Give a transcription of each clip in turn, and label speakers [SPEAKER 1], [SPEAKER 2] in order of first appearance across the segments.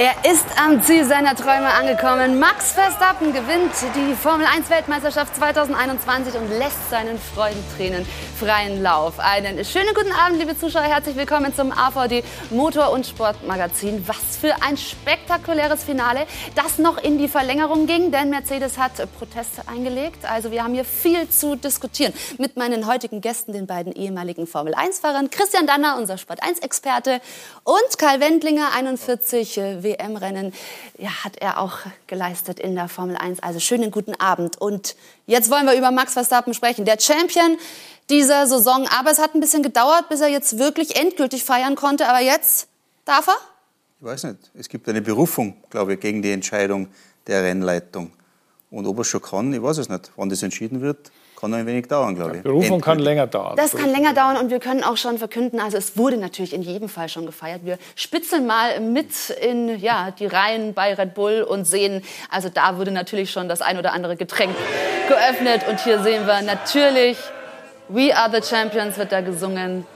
[SPEAKER 1] Er ist am Ziel seiner Träume angekommen. Max Verstappen gewinnt die Formel 1 Weltmeisterschaft 2021 und lässt seinen Freudentränen freien Lauf. Einen schönen guten Abend, liebe Zuschauer. Herzlich willkommen zum AVD Motor- und Sportmagazin. Was für ein spektakuläres Finale, das noch in die Verlängerung ging, denn Mercedes hat Proteste eingelegt. Also wir haben hier viel zu diskutieren mit meinen heutigen Gästen, den beiden ehemaligen Formel 1-Fahrern. Christian Danner, unser Sport 1-Experte und Karl Wendlinger, 41 WM-Rennen ja, hat er auch geleistet in der Formel 1. Also schönen guten Abend. Und jetzt wollen wir über Max Verstappen sprechen. Der Champion dieser Saison. Aber es hat ein bisschen gedauert, bis er jetzt wirklich endgültig feiern konnte. Aber jetzt darf er?
[SPEAKER 2] Ich weiß nicht. Es gibt eine Berufung, glaube ich, gegen die Entscheidung der Rennleitung. Und ob er schon kann, ich weiß es nicht. Wann das entschieden wird, kann noch ein wenig dauern, glaube ich.
[SPEAKER 3] Berufung Endgültig. kann länger dauern.
[SPEAKER 1] Das kann länger dauern und wir können auch schon verkünden, also es wurde natürlich in jedem Fall schon gefeiert. Wir spitzeln mal mit in ja, die Reihen bei Red Bull und sehen, also da wurde natürlich schon das ein oder andere Getränk geöffnet und hier sehen wir natürlich We Are the Champions wird da gesungen.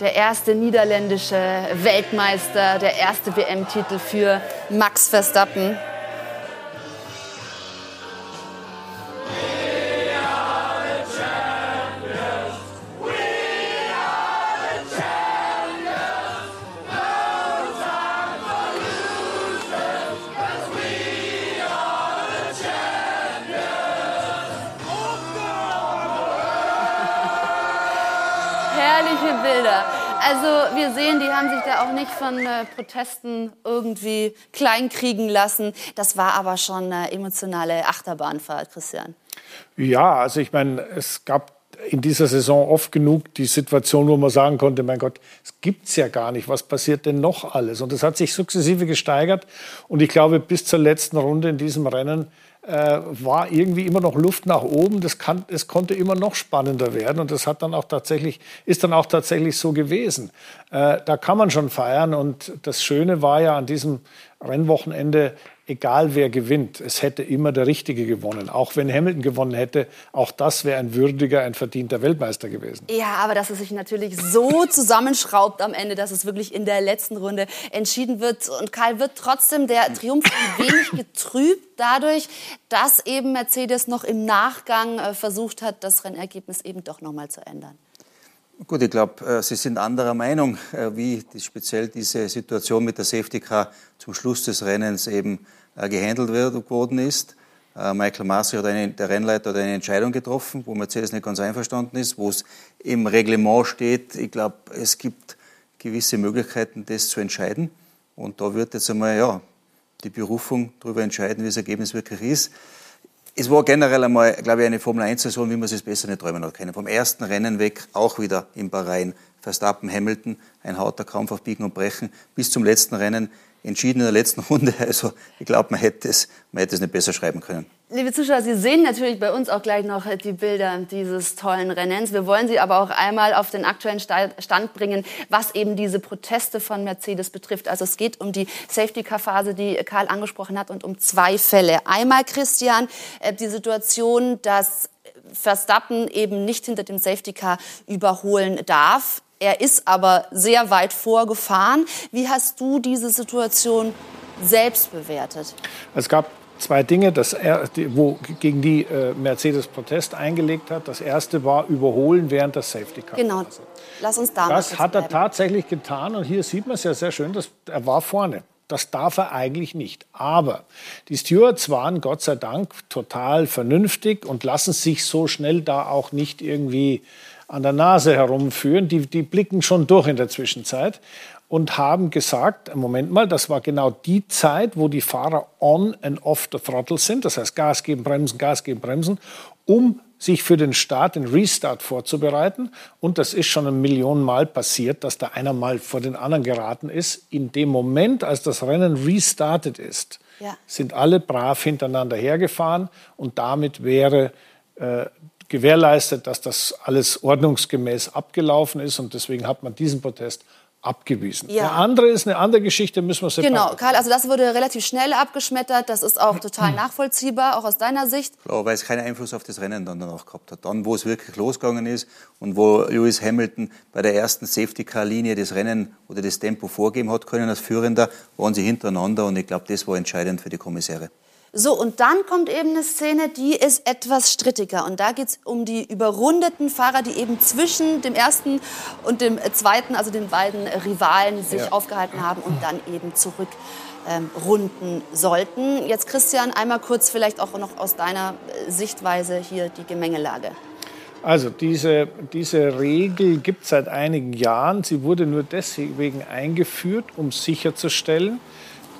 [SPEAKER 1] Der erste niederländische Weltmeister, der erste WM-Titel für Max Verstappen. Bilder. Also wir sehen, die haben sich da auch nicht von äh, Protesten irgendwie kleinkriegen lassen. Das war aber schon eine emotionale Achterbahnfahrt, Christian.
[SPEAKER 3] Ja, also ich meine, es gab in dieser Saison oft genug die Situation, wo man sagen konnte, mein Gott, es gibt's ja gar nicht. Was passiert denn noch alles? Und es hat sich sukzessive gesteigert. Und ich glaube, bis zur letzten Runde in diesem Rennen äh, war irgendwie immer noch Luft nach oben. Das kann, es konnte immer noch spannender werden und das hat dann auch tatsächlich, ist dann auch tatsächlich so gewesen. Äh, da kann man schon feiern und das Schöne war ja an diesem Rennwochenende, egal wer gewinnt, es hätte immer der Richtige gewonnen. Auch wenn Hamilton gewonnen hätte, auch das wäre ein würdiger, ein verdienter Weltmeister gewesen.
[SPEAKER 1] Ja, aber dass es sich natürlich so zusammenschraubt am Ende, dass es wirklich in der letzten Runde entschieden wird. Und Karl wird trotzdem der Triumph ein wenig getrübt dadurch, dass eben Mercedes noch im Nachgang äh, versucht hat, das Rennergebnis eben doch noch mal zu ändern.
[SPEAKER 2] Gut, ich glaube, äh, Sie sind anderer Meinung, äh, wie speziell diese Situation mit der Safety Car zum Schluss des Rennens eben äh, gehandelt worden ist. Michael Masi hat eine, der Rennleiter hat eine Entscheidung getroffen, wo Mercedes nicht ganz einverstanden ist, wo es im Reglement steht. Ich glaube, es gibt gewisse Möglichkeiten, das zu entscheiden. Und da wird jetzt einmal ja, die Berufung darüber entscheiden, wie das Ergebnis wirklich ist. Es war generell einmal, glaube ich, eine Formel-1-Saison, wie man es besser nicht träumen hat können. Vom ersten Rennen weg, auch wieder in Bahrain, Verstappen, Hamilton, ein harter Kampf auf Biegen und Brechen, bis zum letzten Rennen entschieden in der letzten Runde. Also ich glaube, man hätte es, man hätte es nicht besser schreiben können.
[SPEAKER 1] Liebe Zuschauer, Sie sehen natürlich bei uns auch gleich noch die Bilder dieses tollen Rennens. Wir wollen Sie aber auch einmal auf den aktuellen Stand bringen, was eben diese Proteste von Mercedes betrifft. Also es geht um die Safety-Car-Phase, die Karl angesprochen hat, und um zwei Fälle. Einmal, Christian, äh, die Situation, dass Verstappen eben nicht hinter dem Safety Car überholen darf. Er ist aber sehr weit vorgefahren. Wie hast du diese Situation selbst bewertet?
[SPEAKER 3] Es gab zwei Dinge, dass er, wo, gegen die äh, Mercedes Protest eingelegt hat. Das erste war Überholen während der Safety Car.
[SPEAKER 1] Genau. Lass uns da
[SPEAKER 3] Das hat er bleiben. tatsächlich getan und hier sieht man es ja sehr schön, dass er war vorne. Das darf er eigentlich nicht. Aber die Stewards waren Gott sei Dank total vernünftig und lassen sich so schnell da auch nicht irgendwie an der Nase herumführen. Die, die blicken schon durch in der Zwischenzeit und haben gesagt, Moment mal, das war genau die Zeit, wo die Fahrer on and off the throttle sind, das heißt Gas geben, bremsen, Gas geben, bremsen, um sich für den Start, den Restart vorzubereiten. Und das ist schon ein Million Mal passiert, dass da einer mal vor den anderen geraten ist. In dem Moment, als das Rennen restartet ist, ja. sind alle brav hintereinander hergefahren und damit wäre äh, gewährleistet, dass das alles ordnungsgemäß abgelaufen ist und deswegen hat man diesen Protest abgewiesen. Ja. Eine andere ist eine andere Geschichte, müssen wir separat.
[SPEAKER 1] Genau, Karl, also das wurde relativ schnell abgeschmettert. Das ist auch total nachvollziehbar, auch aus deiner Sicht.
[SPEAKER 2] Klar, weil es keinen Einfluss auf das Rennen dann danach gehabt hat. Dann, wo es wirklich losgegangen ist und wo Lewis Hamilton bei der ersten Safety-Car-Linie das Rennen oder das Tempo vorgeben hat können als Führender, waren sie hintereinander und ich glaube, das war entscheidend für die Kommissäre.
[SPEAKER 1] So, und dann kommt eben eine Szene, die ist etwas strittiger. Und da geht es um die überrundeten Fahrer, die eben zwischen dem ersten und dem zweiten, also den beiden Rivalen, sich ja. aufgehalten haben und dann eben zurück ähm, runden sollten. Jetzt, Christian, einmal kurz vielleicht auch noch aus deiner äh, Sichtweise hier die Gemengelage.
[SPEAKER 3] Also diese, diese Regel gibt es seit einigen Jahren. Sie wurde nur deswegen eingeführt, um sicherzustellen,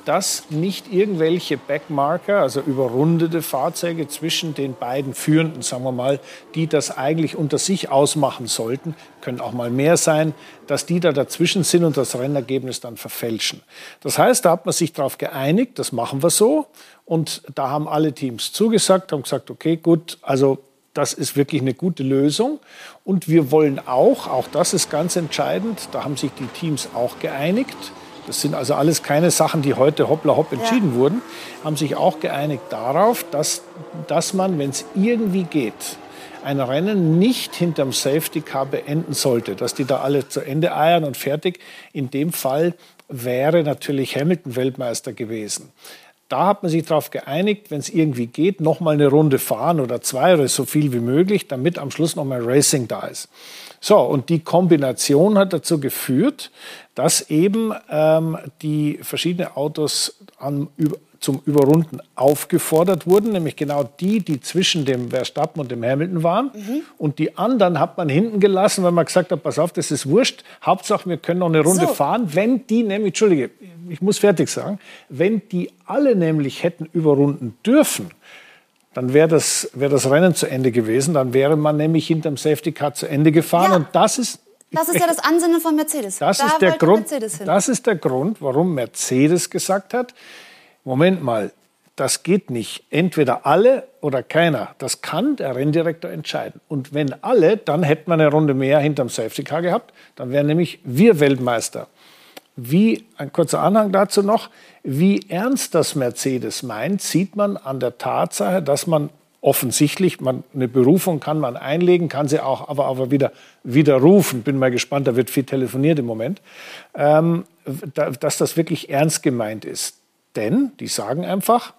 [SPEAKER 3] dass nicht irgendwelche Backmarker, also überrundete Fahrzeuge zwischen den beiden Führenden, sagen wir mal, die das eigentlich unter sich ausmachen sollten, können auch mal mehr sein, dass die da dazwischen sind und das Rennergebnis dann verfälschen. Das heißt, da hat man sich darauf geeinigt, das machen wir so. Und da haben alle Teams zugesagt, haben gesagt, okay, gut, also das ist wirklich eine gute Lösung. Und wir wollen auch, auch das ist ganz entscheidend, da haben sich die Teams auch geeinigt, das sind also alles keine Sachen, die heute hoppla hopp entschieden ja. wurden. Haben sich auch geeinigt darauf, dass, dass man, wenn es irgendwie geht, ein Rennen nicht hinterm Safety Car beenden sollte, dass die da alle zu Ende eiern und fertig. In dem Fall wäre natürlich Hamilton Weltmeister gewesen. Da hat man sich darauf geeinigt, wenn es irgendwie geht, noch mal eine Runde fahren oder zwei oder so viel wie möglich, damit am Schluss noch mal Racing da ist. So, und die Kombination hat dazu geführt, dass eben ähm, die verschiedenen Autos an, zum Überrunden aufgefordert wurden, nämlich genau die, die zwischen dem Verstappen und dem Hamilton waren. Mhm. Und die anderen hat man hinten gelassen, weil man gesagt hat, pass auf, das ist wurscht. Hauptsache, wir können noch eine Runde so. fahren. Wenn die nämlich, Entschuldige, ich muss fertig sagen, wenn die alle nämlich hätten überrunden dürfen, dann wäre das, wär das Rennen zu Ende gewesen. Dann wäre man nämlich hinterm Safety Car zu Ende gefahren. Ja. Und das ist
[SPEAKER 1] das ist ja das Ansinnen von Mercedes.
[SPEAKER 3] Das, da ist der Grund, das ist der Grund, warum Mercedes gesagt hat, Moment mal, das geht nicht. Entweder alle oder keiner. Das kann der Renndirektor entscheiden. Und wenn alle, dann hätte man eine Runde mehr hinterm Safety Car gehabt. Dann wären nämlich wir Weltmeister. Wie, ein kurzer Anhang dazu noch, wie ernst das Mercedes meint, sieht man an der Tatsache, dass man offensichtlich, man, eine Berufung kann man einlegen, kann sie auch aber, aber wieder widerrufen. Bin mal gespannt, da wird viel telefoniert im Moment, ähm, da, dass das wirklich ernst gemeint ist. Denn die sagen einfach,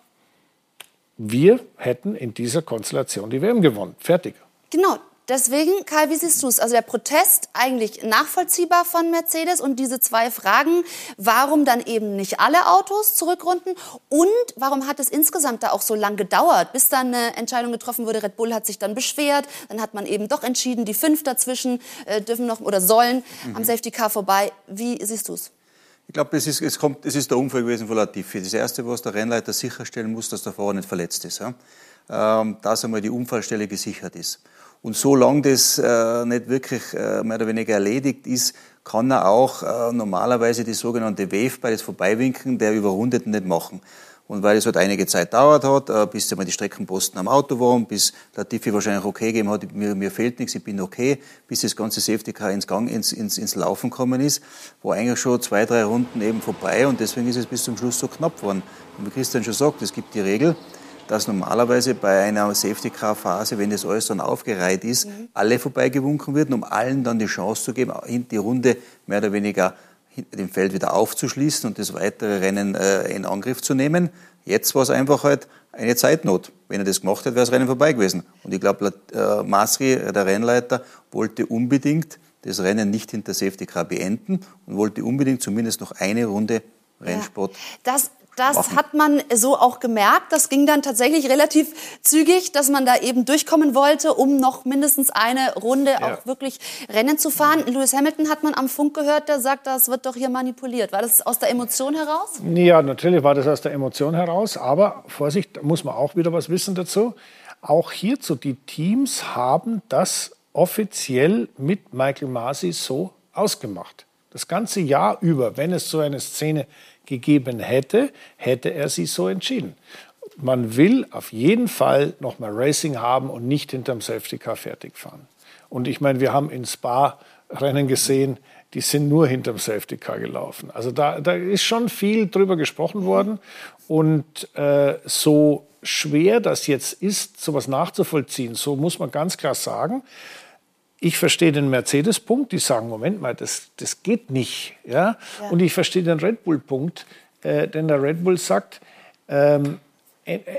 [SPEAKER 3] wir hätten in dieser Konstellation die WM gewonnen. Fertig.
[SPEAKER 1] Genau, Deswegen, Karl, wie siehst du es? Also der Protest eigentlich nachvollziehbar von Mercedes und diese zwei Fragen, warum dann eben nicht alle Autos zurückrunden und warum hat es insgesamt da auch so lange gedauert, bis dann eine Entscheidung getroffen wurde? Red Bull hat sich dann beschwert, dann hat man eben doch entschieden, die fünf dazwischen äh, dürfen noch oder sollen mhm. am Safety Car vorbei. Wie siehst du es?
[SPEAKER 2] Ich glaube, es ist, es, kommt, es ist der Unfall gewesen von Latifi. Das Erste, was der Rennleiter sicherstellen muss, dass der Fahrer nicht verletzt ist. Ja? Ähm, dass einmal die Unfallstelle gesichert ist. Und solange das äh, nicht wirklich äh, mehr oder weniger erledigt ist, kann er auch äh, normalerweise die sogenannte Wave bei das Vorbeiwinken der Überrundeten nicht machen. Und weil es halt einige Zeit dauert hat, äh, bis mal die Streckenposten am Auto waren, bis Latifi wahrscheinlich okay gegeben hat, mir, mir fehlt nichts, ich bin okay, bis das ganze Safety Car ins Gang, ins, ins, ins Laufen gekommen ist, war eigentlich schon zwei, drei Runden eben vorbei und deswegen ist es bis zum Schluss so knapp geworden. Und wie Christian schon sagt, es gibt die Regel, dass normalerweise bei einer Safety-Car-Phase, wenn das alles dann aufgereiht ist, mhm. alle vorbeigewunken werden, um allen dann die Chance zu geben, die Runde mehr oder weniger dem Feld wieder aufzuschließen und das weitere Rennen äh, in Angriff zu nehmen. Jetzt war es einfach halt eine Zeitnot. Wenn er das gemacht hätte, wäre das Rennen vorbei gewesen. Und ich glaube, äh, Masri, der Rennleiter, wollte unbedingt das Rennen nicht hinter Safety Car beenden und wollte unbedingt zumindest noch eine Runde Rennsport. Ja,
[SPEAKER 1] das das machen. hat man so auch gemerkt. Das ging dann tatsächlich relativ zügig, dass man da eben durchkommen wollte, um noch mindestens eine Runde ja. auch wirklich Rennen zu fahren. Lewis Hamilton hat man am Funk gehört, der sagt, das wird doch hier manipuliert. War das aus der Emotion heraus?
[SPEAKER 3] Ja, natürlich war das aus der Emotion heraus. Aber Vorsicht, da muss man auch wieder was wissen dazu. Auch hierzu, die Teams haben das offiziell mit Michael Masi so ausgemacht. Das ganze Jahr über, wenn es so eine Szene gegeben hätte, hätte er sie so entschieden. man will auf jeden Fall nochmal Racing haben und nicht hinterm Safety Car fertig fahren. Und ich meine, wir haben in Spa Rennen gesehen, die sind nur hinterm Safety Car gelaufen. Also da, da ist schon viel drüber gesprochen worden. Und äh, so schwer das jetzt ist, sowas nachzuvollziehen, so muss man ganz klar sagen, ich verstehe den Mercedes-Punkt, die sagen, Moment mal, das, das geht nicht. Ja? ja. Und ich verstehe den Red Bull-Punkt, äh, denn der Red Bull sagt, ähm,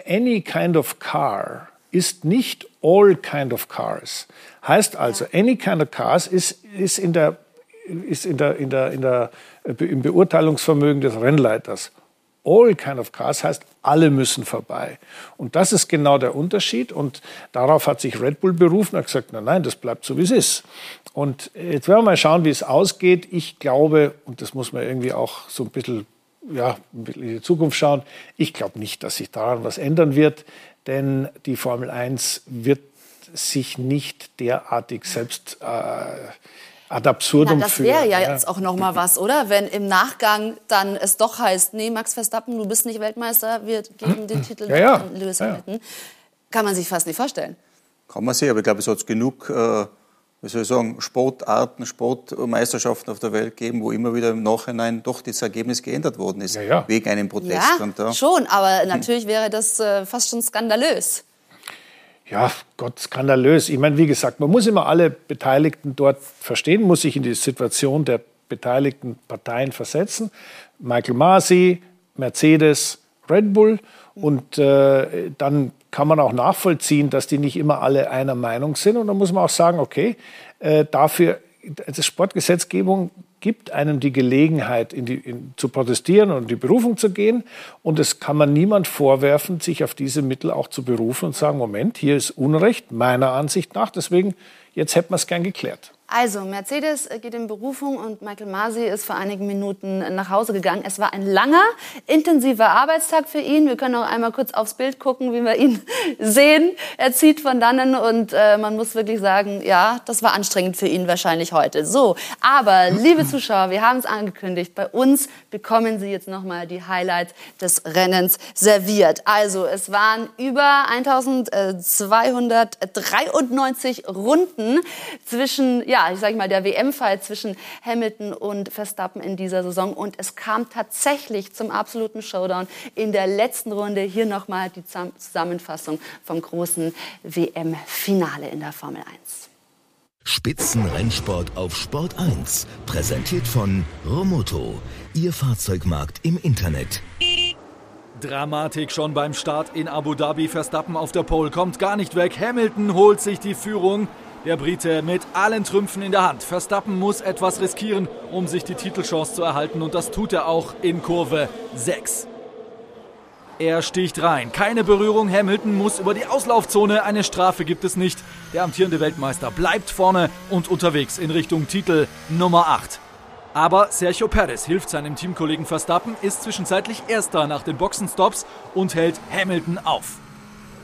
[SPEAKER 3] any kind of car ist nicht all kind of cars. Heißt also, any kind of cars ist, ist, in der, ist in der, in der, in der, im Beurteilungsvermögen des Rennleiters. All kind of cars heißt, alle müssen vorbei. Und das ist genau der Unterschied. Und darauf hat sich Red Bull berufen und gesagt, nein, nein, das bleibt so, wie es ist. Und jetzt werden wir mal schauen, wie es ausgeht. Ich glaube, und das muss man irgendwie auch so ein bisschen, ja, ein bisschen in die Zukunft schauen, ich glaube nicht, dass sich daran was ändern wird, denn die Formel 1 wird sich nicht derartig selbst äh, ad absurdum
[SPEAKER 1] Na, das wäre ja, ja, jetzt auch noch mal was, oder? Wenn im Nachgang dann es doch heißt, nee, Max Verstappen, du bist nicht Weltmeister, wir geben den Titel
[SPEAKER 3] ja, ja.
[SPEAKER 1] an Lewis Hamilton. Ja. Kann man sich fast nicht vorstellen.
[SPEAKER 2] Kann man sich, aber ich glaube, es hat genug, äh, wie soll ich sagen, Sportarten, Sportmeisterschaften auf der Welt geben, wo immer wieder im Nachhinein doch das Ergebnis geändert worden ist, wegen einem Protest.
[SPEAKER 1] Ja, und, schon, aber natürlich wäre das äh, fast schon skandalös
[SPEAKER 3] ja, Gott, skandalös. Ich meine, wie gesagt, man muss immer alle Beteiligten dort verstehen, muss sich in die Situation der beteiligten Parteien versetzen. Michael Masi, Mercedes, Red Bull. Und äh, dann kann man auch nachvollziehen, dass die nicht immer alle einer Meinung sind. Und dann muss man auch sagen, okay, äh, dafür, das Sportgesetzgebung gibt einem die Gelegenheit, in die, in, zu protestieren und in die Berufung zu gehen. Und es kann man niemand vorwerfen, sich auf diese Mittel auch zu berufen und sagen, Moment, hier ist Unrecht, meiner Ansicht nach. Deswegen, jetzt hätten wir es gern geklärt.
[SPEAKER 1] Also, Mercedes geht in Berufung und Michael Masi ist vor einigen Minuten nach Hause gegangen. Es war ein langer, intensiver Arbeitstag für ihn. Wir können auch einmal kurz aufs Bild gucken, wie wir ihn sehen. Er zieht von dannen und äh, man muss wirklich sagen, ja, das war anstrengend für ihn wahrscheinlich heute. So, aber liebe Zuschauer, wir haben es angekündigt. Bei uns bekommen Sie jetzt nochmal die Highlights des Rennens serviert. Also, es waren über 1293 Runden zwischen, ja, ja, ich sage mal, der WM-Fall zwischen Hamilton und Verstappen in dieser Saison. Und es kam tatsächlich zum absoluten Showdown in der letzten Runde. Hier nochmal die Zusammenfassung vom großen WM-Finale in der Formel 1.
[SPEAKER 4] Spitzenrennsport auf Sport 1, präsentiert von Romoto, Ihr Fahrzeugmarkt im Internet.
[SPEAKER 5] Dramatik schon beim Start in Abu Dhabi. Verstappen auf der Pole kommt gar nicht weg. Hamilton holt sich die Führung. Der Brite mit allen Trümpfen in der Hand. Verstappen muss etwas riskieren, um sich die Titelchance zu erhalten und das tut er auch in Kurve 6. Er sticht rein. Keine Berührung. Hamilton muss über die Auslaufzone. Eine Strafe gibt es nicht. Der amtierende Weltmeister bleibt vorne und unterwegs in Richtung Titel Nummer 8. Aber Sergio Perez hilft seinem Teamkollegen Verstappen, ist zwischenzeitlich Erster nach den Boxenstops und hält Hamilton auf.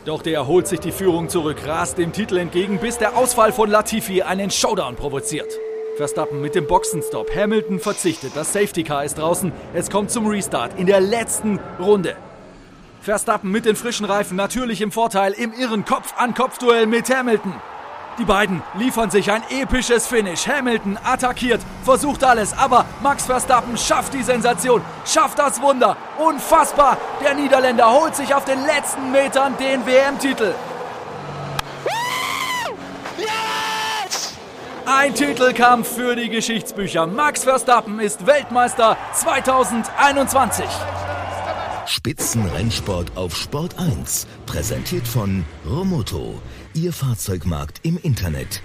[SPEAKER 5] Doch der holt sich die Führung zurück, rast dem Titel entgegen, bis der Ausfall von Latifi einen Showdown provoziert. Verstappen mit dem Boxenstopp. Hamilton verzichtet. Das Safety Car ist draußen. Es kommt zum Restart in der letzten Runde. Verstappen mit den frischen Reifen natürlich im Vorteil im irren Kopf-an-Kopf-Duell mit Hamilton. Die beiden liefern sich ein episches Finish. Hamilton attackiert, versucht alles, aber Max Verstappen schafft die Sensation, schafft das Wunder. Unfassbar! Der Niederländer holt sich auf den letzten Metern den WM-Titel. Ein Titelkampf für die Geschichtsbücher. Max Verstappen ist Weltmeister 2021.
[SPEAKER 4] Spitzenrennsport auf Sport 1. Präsentiert von Romoto Ihr Fahrzeugmarkt im Internet.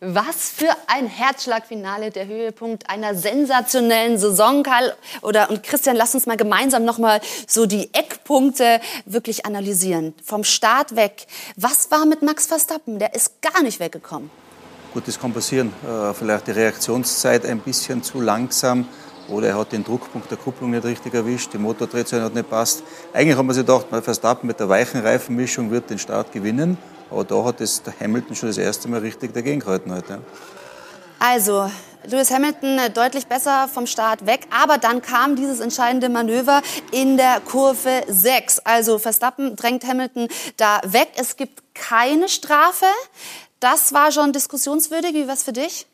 [SPEAKER 1] Was für ein Herzschlagfinale, der Höhepunkt einer sensationellen Saison, Karl. Oder, und Christian, lass uns mal gemeinsam nochmal so die Eckpunkte wirklich analysieren. Vom Start weg. Was war mit Max Verstappen? Der ist gar nicht weggekommen.
[SPEAKER 2] Gut, das kann passieren. Äh, vielleicht die Reaktionszeit ein bisschen zu langsam oder er hat den Druckpunkt der Kupplung nicht richtig erwischt, die Motordrehzahl hat nicht passt. Eigentlich haben wir sich gedacht, Verstappen mit der weichen Reifenmischung wird den Start gewinnen, aber da hat es Hamilton schon das erste Mal richtig dagegen gehalten heute.
[SPEAKER 1] Also, Lewis Hamilton äh, deutlich besser vom Start weg, aber dann kam dieses entscheidende Manöver in der Kurve 6. Also Verstappen drängt Hamilton da weg. Es gibt keine Strafe. Das war schon diskussionswürdig. Wie war es für dich?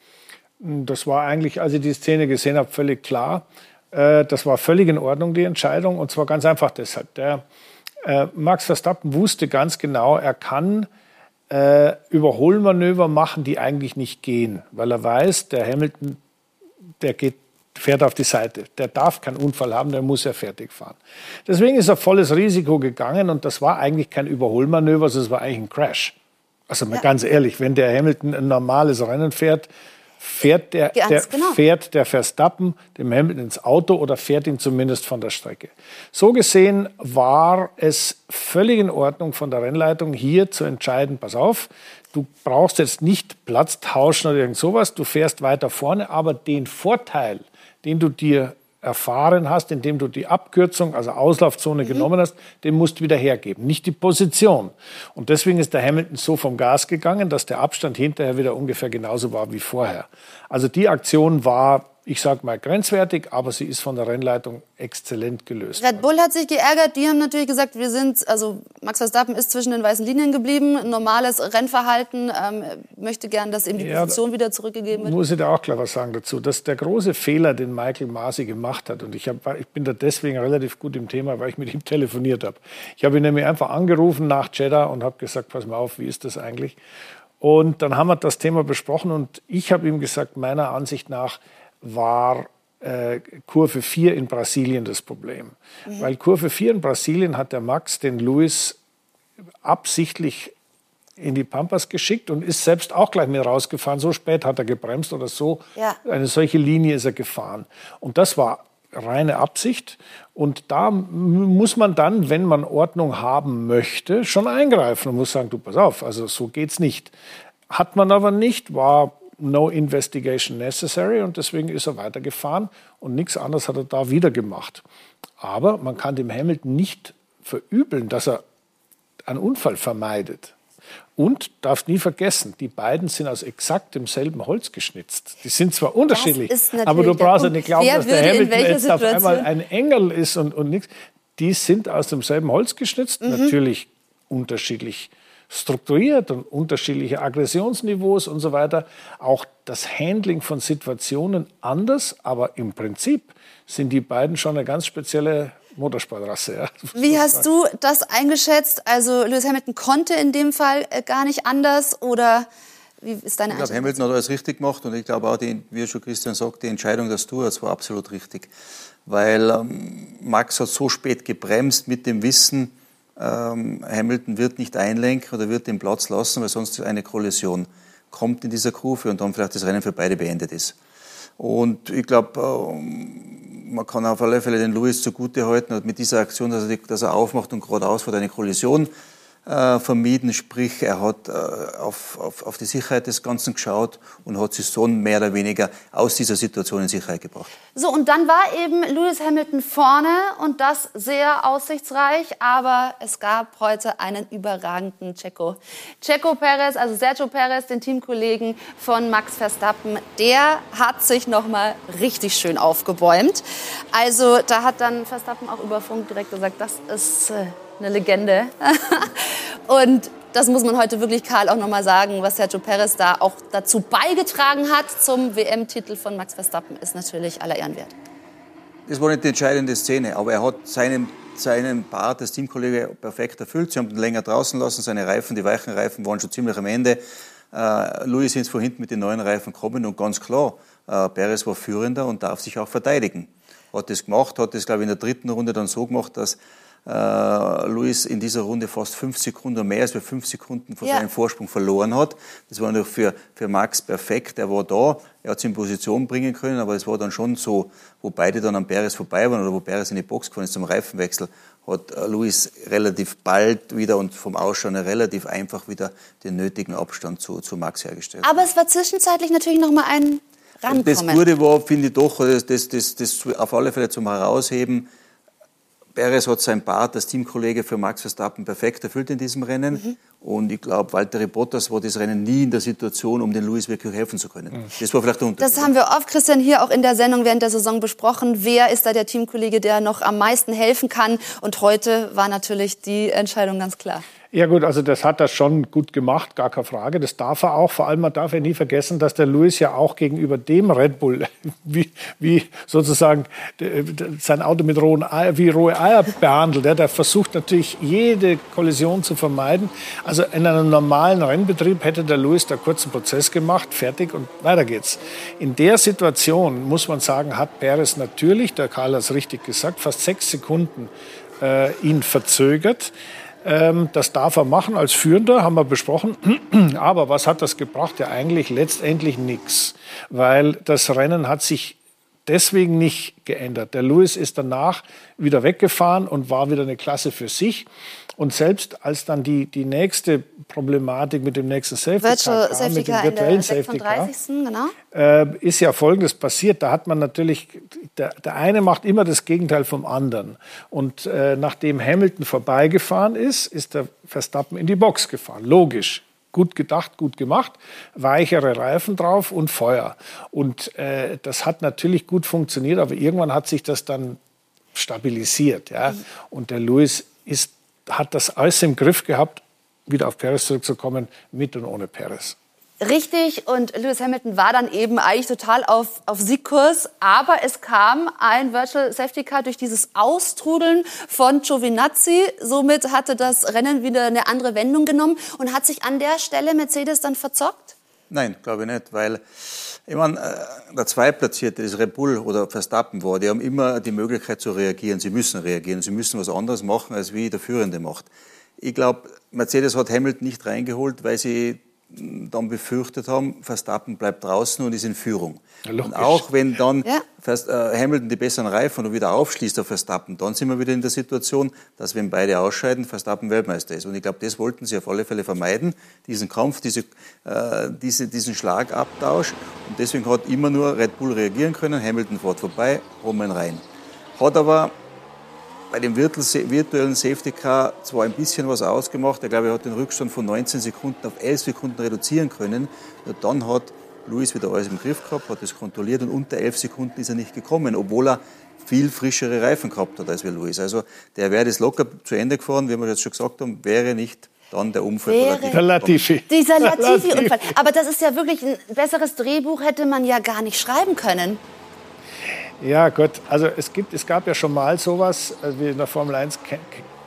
[SPEAKER 3] Das war eigentlich, als ich die Szene gesehen habe, völlig klar. Äh, das war völlig in Ordnung, die Entscheidung. Und zwar ganz einfach deshalb. Der äh, Max Verstappen wusste ganz genau, er kann äh, Überholmanöver machen, die eigentlich nicht gehen, weil er weiß, der Hamilton, der geht fährt auf die Seite. Der darf keinen Unfall haben, der muss ja fertig fahren. Deswegen ist er volles Risiko gegangen und das war eigentlich kein Überholmanöver, sondern es war eigentlich ein Crash. Also mal ja. ganz ehrlich, wenn der Hamilton ein normales Rennen fährt, fährt der, der genau. fährt der Verstappen dem Hamilton ins Auto oder fährt ihn zumindest von der Strecke. So gesehen war es völlig in Ordnung von der Rennleitung hier zu entscheiden, pass auf, du brauchst jetzt nicht Platz tauschen oder irgend sowas, du fährst weiter vorne, aber den Vorteil, den du dir erfahren hast, indem du die Abkürzung, also Auslaufzone mhm. genommen hast, den musst du wieder hergeben, nicht die Position. Und deswegen ist der Hamilton so vom Gas gegangen, dass der Abstand hinterher wieder ungefähr genauso war wie vorher. Also die Aktion war ich sage mal grenzwertig, aber sie ist von der Rennleitung exzellent gelöst.
[SPEAKER 1] Red Bull hat sich geärgert. Die haben natürlich gesagt, wir sind, also Max Verstappen ist zwischen den weißen Linien geblieben. Normales Rennverhalten ähm, möchte gern, dass ihm die ja, Position wieder zurückgegeben wird.
[SPEAKER 3] Muss ich da auch klar was sagen dazu. Das ist der große Fehler, den Michael Masi gemacht hat. Und ich, hab, ich bin da deswegen relativ gut im Thema, weil ich mit ihm telefoniert habe. Ich habe ihn nämlich einfach angerufen nach Jeddah und habe gesagt, pass mal auf, wie ist das eigentlich? Und dann haben wir das Thema besprochen und ich habe ihm gesagt, meiner Ansicht nach war äh, Kurve 4 in Brasilien das Problem. Mhm. Weil Kurve 4 in Brasilien hat der Max den Lewis absichtlich in die Pampas geschickt und ist selbst auch gleich mit rausgefahren. So spät hat er gebremst oder so. Ja. Eine solche Linie ist er gefahren. Und das war reine Absicht. Und da muss man dann, wenn man Ordnung haben möchte, schon eingreifen und muss sagen, du pass auf, also so geht's nicht. Hat man aber nicht, war no investigation necessary und deswegen ist er weitergefahren und nichts anderes hat er da wieder gemacht. Aber man kann dem Hamilton nicht verübeln, dass er einen Unfall vermeidet. Und darfst nie vergessen, die beiden sind aus exakt demselben Holz geschnitzt. Die sind zwar unterschiedlich, aber du brauchst ja nicht glauben, dass der Hamilton jetzt Situation? auf einmal ein Engel ist und, und nichts. Die sind aus demselben Holz geschnitzt, mhm. natürlich unterschiedlich strukturiert und unterschiedliche Aggressionsniveaus und so weiter. Auch das Handling von Situationen anders, aber im Prinzip sind die beiden schon eine ganz spezielle Motorsportrasse. Ja.
[SPEAKER 1] Wie hast du das eingeschätzt? Also Lewis Hamilton konnte in dem Fall äh, gar nicht anders oder wie ist deine
[SPEAKER 2] Ich glaube, Hamilton hat alles richtig gemacht und ich glaube auch, die, wie schon Christian sagt, die Entscheidung des Tours war absolut richtig. Weil ähm, Max hat so spät gebremst mit dem Wissen, ähm, Hamilton wird nicht einlenken oder wird den Platz lassen, weil sonst eine Kollision kommt in dieser Kurve und dann vielleicht das Rennen für beide beendet ist. Und ich glaube, ähm, man kann auf alle Fälle den Lewis zugute halten mit dieser Aktion, dass er, dass er aufmacht und geradeaus vor eine Kollision äh, vermieden. Sprich, er hat äh, auf, auf, auf die Sicherheit des Ganzen geschaut und hat sich so mehr oder weniger aus dieser Situation in Sicherheit gebracht.
[SPEAKER 1] So, und dann war eben Lewis Hamilton vorne und das sehr aussichtsreich, aber es gab heute einen überragenden Checo. Checo Perez, also Sergio Perez, den Teamkollegen von Max Verstappen, der hat sich nochmal richtig schön aufgebäumt. Also da hat dann Verstappen auch über Funk direkt gesagt, das ist äh, eine Legende. und das muss man heute wirklich Karl auch nochmal sagen, was Sergio Perez da auch dazu beigetragen hat zum WM-Titel von Max Verstappen, ist natürlich aller Ehren wert.
[SPEAKER 2] Das war nicht die entscheidende Szene, aber er hat seinen, seinen Part, das Teamkollege, perfekt erfüllt. Sie haben ihn länger draußen lassen, seine Reifen, die weichen Reifen waren schon ziemlich am Ende. Äh, Louis ist vorhin mit den neuen Reifen gekommen und ganz klar, äh, Perez war Führender und darf sich auch verteidigen. Hat das gemacht, hat das, glaube ich, in der dritten Runde dann so gemacht, dass äh, Luis in dieser Runde fast fünf Sekunden mehr als wir fünf Sekunden von ja. seinem Vorsprung verloren hat. Das war natürlich für, für Max perfekt. Er war da, er hat sich in Position bringen können, aber es war dann schon so, wo beide dann am Perez vorbei waren oder wo Perez in die Box gefahren ist zum Reifenwechsel, hat äh, Luis relativ bald wieder und vom Ausschauen relativ einfach wieder den nötigen Abstand zu, zu Max hergestellt.
[SPEAKER 1] Aber es war zwischenzeitlich natürlich noch mal ein Rankommen.
[SPEAKER 2] Das Gute war, finde ich doch, das, das, das, das auf alle Fälle zum Herausheben, Perez hat sein Part als Teamkollege für Max Verstappen perfekt erfüllt in diesem Rennen. Mhm. Und ich glaube, Walter Bottas war das Rennen nie in der Situation, um den Lewis wirklich helfen zu können. Mhm.
[SPEAKER 1] Das war vielleicht der Unterschied. Das haben wir oft, Christian, hier auch in der Sendung während der Saison besprochen. Wer ist da der Teamkollege, der noch am meisten helfen kann? Und heute war natürlich die Entscheidung ganz klar.
[SPEAKER 3] Ja gut, also das hat er schon gut gemacht, gar keine Frage. Das darf er auch. Vor allem, man darf ja nie vergessen, dass der Lewis ja auch gegenüber dem Red Bull, wie, wie sozusagen sein Auto mit rohen Eier, wie rohe Eier behandelt. Der versucht natürlich jede Kollision zu vermeiden. Also in einem normalen Rennbetrieb hätte der Lewis da kurzen Prozess gemacht, fertig und weiter geht's. In der Situation muss man sagen, hat Perez natürlich, der Karl hat es richtig gesagt, fast sechs Sekunden äh, ihn verzögert. Ähm, das darf er machen als Führender, haben wir besprochen. Aber was hat das gebracht? Ja, eigentlich letztendlich nichts, weil das Rennen hat sich deswegen nicht geändert. Der Lewis ist danach wieder weggefahren und war wieder eine Klasse für sich. Und selbst als dann die, die nächste Problematik mit dem nächsten Safety Virtual Car kam, mit dem virtuellen Safety Car, genau. äh, ist ja Folgendes passiert. Da hat man natürlich, der, der eine macht immer das Gegenteil vom anderen. Und äh, nachdem Hamilton vorbeigefahren ist, ist der Verstappen in die Box gefahren. Logisch. Gut gedacht, gut gemacht, weichere Reifen drauf und Feuer. Und äh, das hat natürlich gut funktioniert, aber irgendwann hat sich das dann stabilisiert. Ja? Mhm. Und der Lewis ist hat das alles im Griff gehabt, wieder auf Perez zurückzukommen, mit und ohne Perez.
[SPEAKER 1] Richtig, und Lewis Hamilton war dann eben eigentlich total auf, auf Siegkurs, aber es kam ein Virtual Safety Car durch dieses Austrudeln von Giovinazzi. Somit hatte das Rennen wieder eine andere Wendung genommen und hat sich an der Stelle Mercedes dann verzockt?
[SPEAKER 2] Nein, glaube ich nicht, weil ich meine, äh, der Zweitplatzierte, Red Bull oder Verstappen war, die haben immer die Möglichkeit zu reagieren. Sie müssen reagieren. Sie müssen was anderes machen, als wie der Führende macht. Ich glaube, Mercedes hat Hamilton nicht reingeholt, weil sie dann befürchtet haben, Verstappen bleibt draußen und ist in Führung. Ja, und auch wenn dann ja. Fast, äh, Hamilton die besseren Reifen und wieder aufschließt auf Verstappen, dann sind wir wieder in der Situation, dass wenn beide ausscheiden, Verstappen Weltmeister ist. Und ich glaube, das wollten sie auf alle Fälle vermeiden, diesen Kampf, diese, äh, diese, diesen Schlagabtausch. Und deswegen hat immer nur Red Bull reagieren können, Hamilton fährt vorbei, Roman rein. Hat aber bei dem virtuellen Safety Car zwar ein bisschen was ausgemacht. Er glaube, er hat den Rückstand von 19 Sekunden auf 11 Sekunden reduzieren können. Nur dann hat Luis wieder alles im Griff gehabt, hat es kontrolliert und unter 11 Sekunden ist er nicht gekommen, obwohl er viel frischere Reifen gehabt hat als wir Luis. Also der wäre das locker zu Ende gefahren, wie wir jetzt schon gesagt haben, wäre nicht dann der Unfall
[SPEAKER 1] wäre der Latifi. Dieser Latifi-Unfall. Aber das ist ja wirklich ein besseres Drehbuch hätte man ja gar nicht schreiben können.
[SPEAKER 3] Ja, gut. Also es, gibt, es gab ja schon mal sowas, also wie in der Formel 1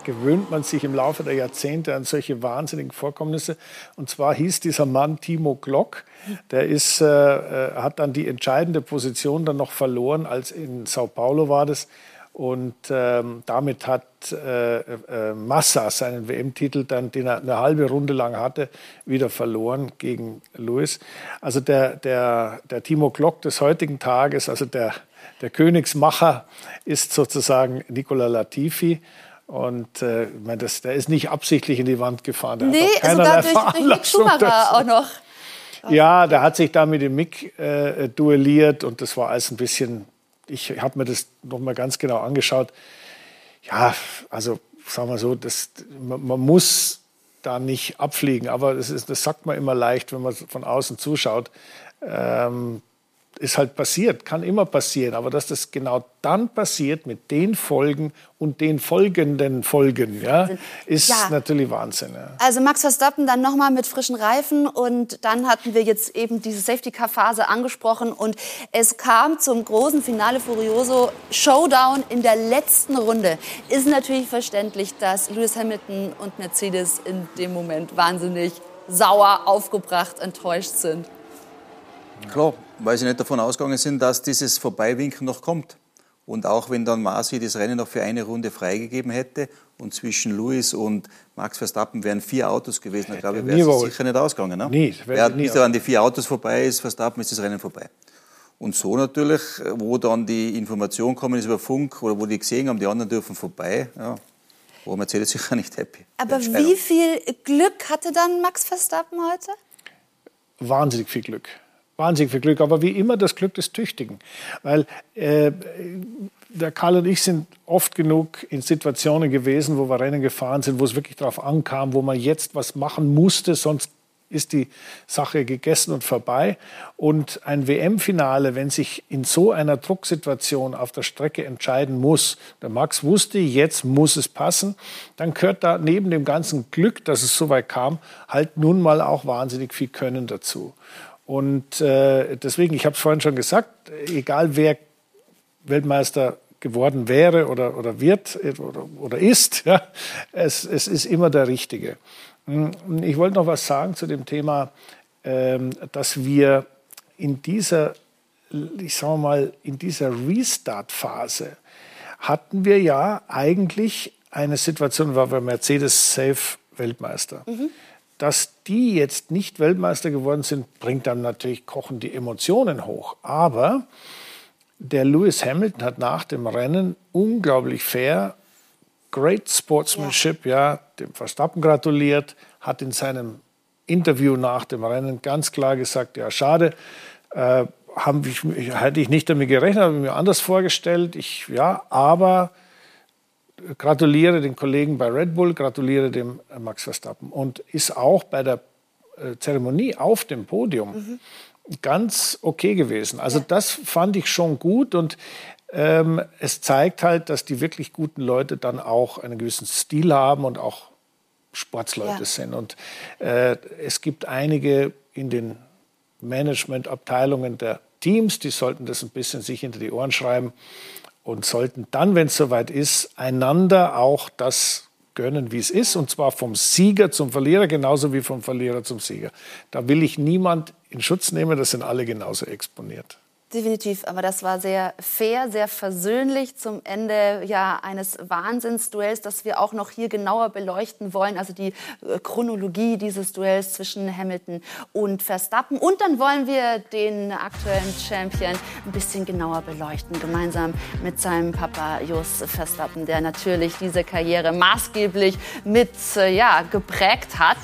[SPEAKER 3] gewöhnt man sich im Laufe der Jahrzehnte an solche wahnsinnigen Vorkommnisse. Und zwar hieß dieser Mann Timo Glock. Der ist, äh, äh, hat dann die entscheidende Position dann noch verloren, als in Sao Paulo war das. Und ähm, damit hat äh, äh, Massa seinen WM-Titel, dann, den er eine halbe Runde lang hatte, wieder verloren gegen Lewis. Also der, der, der Timo Glock des heutigen Tages, also der der Königsmacher ist sozusagen Nicola Latifi. Und äh, ich meine, das, der ist nicht absichtlich in die Wand gefahren. Der
[SPEAKER 1] nee, sogar durch, durch Mick Schumacher auch noch.
[SPEAKER 3] Ja, der hat sich da mit dem Mick äh, duelliert und das war alles ein bisschen, ich habe mir das nochmal ganz genau angeschaut. Ja, also sagen wir so, das, man, man muss da nicht abfliegen, aber das, ist, das sagt man immer leicht, wenn man von außen zuschaut. Ähm, ist halt passiert, kann immer passieren. Aber dass das genau dann passiert mit den Folgen und den folgenden Folgen, ja, ist ja. natürlich Wahnsinn. Ja.
[SPEAKER 1] Also Max Verstappen dann nochmal mit frischen Reifen und dann hatten wir jetzt eben diese Safety-Car-Phase angesprochen und es kam zum großen Finale Furioso Showdown in der letzten Runde. Ist natürlich verständlich, dass Lewis Hamilton und Mercedes in dem Moment wahnsinnig sauer, aufgebracht, enttäuscht sind.
[SPEAKER 2] Klar, weil sie nicht davon ausgegangen sind, dass dieses Vorbeiwinken noch kommt. Und auch wenn dann Masi das Rennen noch für eine Runde freigegeben hätte und zwischen Lewis und Max Verstappen wären vier Autos gewesen, dann glaube ich, wäre es sicher nicht ausgegangen. Ne? Nie, Wer, bis er an die vier Autos vorbei ist, Verstappen ist das Rennen vorbei. Und so natürlich, wo dann die Information kommen ist über Funk oder wo die gesehen haben, die anderen dürfen vorbei, ja, war Mercedes sicher nicht happy.
[SPEAKER 1] Aber wie viel Glück hatte dann Max Verstappen heute?
[SPEAKER 3] Wahnsinnig viel Glück wahnsinnig viel Glück, aber wie immer das Glück des Tüchtigen. Weil äh, der Karl und ich sind oft genug in Situationen gewesen, wo wir Rennen gefahren sind, wo es wirklich darauf ankam, wo man jetzt was machen musste, sonst ist die Sache gegessen und vorbei. Und ein WM-Finale, wenn sich in so einer Drucksituation auf der Strecke entscheiden muss, der Max wusste, jetzt muss es passen, dann gehört da neben dem ganzen Glück, dass es so weit kam, halt nun mal auch wahnsinnig viel Können dazu. Und äh, deswegen, ich habe es vorhin schon gesagt, egal wer Weltmeister geworden wäre oder, oder wird oder, oder ist, ja, es, es ist immer der Richtige. Ich wollte noch was sagen zu dem Thema, ähm, dass wir in dieser, ich sage mal, in dieser Restart-Phase hatten wir ja eigentlich eine Situation, war wir Mercedes Safe Weltmeister. Mhm. Dass die jetzt nicht Weltmeister geworden sind, bringt dann natürlich kochen die Emotionen hoch. Aber der Lewis Hamilton hat nach dem Rennen unglaublich fair Great Sportsmanship, ja. ja, dem Verstappen gratuliert, hat in seinem Interview nach dem Rennen ganz klar gesagt, ja, schade, äh, ich, hätte ich nicht damit gerechnet, habe ich mir anders vorgestellt. Ich, ja, aber gratuliere den Kollegen bei Red Bull, gratuliere dem äh, Max Verstappen und ist auch bei der äh, Zeremonie auf dem Podium mhm. ganz okay gewesen. Also ja. das fand ich schon gut und ähm, es zeigt halt, dass die wirklich guten Leute dann auch einen gewissen Stil haben und auch Sportsleute ja. sind. Und äh, es gibt einige in den Managementabteilungen der Teams, die sollten das ein bisschen sich hinter die Ohren schreiben und sollten dann, wenn es soweit ist, einander auch das gönnen, wie es ist, und zwar vom Sieger zum Verlierer, genauso wie vom Verlierer zum Sieger. Da will ich niemand in Schutz nehmen, das sind alle genauso exponiert.
[SPEAKER 1] Definitiv, aber das war sehr fair, sehr versöhnlich zum Ende ja, eines Wahnsinnsduells, das wir auch noch hier genauer beleuchten wollen, also die äh, Chronologie dieses Duells zwischen Hamilton und Verstappen. Und dann wollen wir den aktuellen Champion ein bisschen genauer beleuchten, gemeinsam mit seinem Papa Jos Verstappen, der natürlich diese Karriere maßgeblich mit äh, ja, geprägt hat.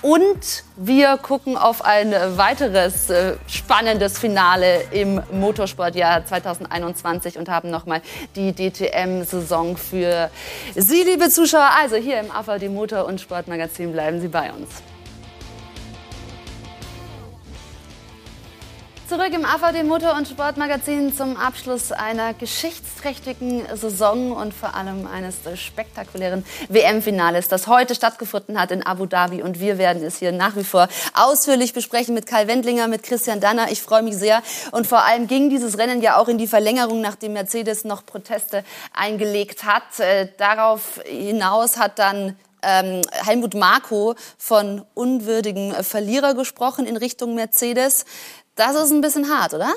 [SPEAKER 1] Und wir gucken auf ein weiteres äh, spannendes Finale im Motorsportjahr 2021 und haben nochmal die DTM-Saison für Sie, liebe Zuschauer. Also hier im AVD Motor- und Sportmagazin bleiben Sie bei uns. Zurück im AVD Motor- und Sportmagazin zum Abschluss einer geschichtsträchtigen Saison und vor allem eines spektakulären WM-Finales, das heute stattgefunden hat in Abu Dhabi. Und wir werden es hier nach wie vor ausführlich besprechen mit Kai Wendlinger, mit Christian Danner. Ich freue mich sehr. Und vor allem ging dieses Rennen ja auch in die Verlängerung, nachdem Mercedes noch Proteste eingelegt hat. Äh, darauf hinaus hat dann ähm, Helmut Marko von unwürdigen Verlierer gesprochen in Richtung Mercedes. Das ist ein bisschen hart, oder?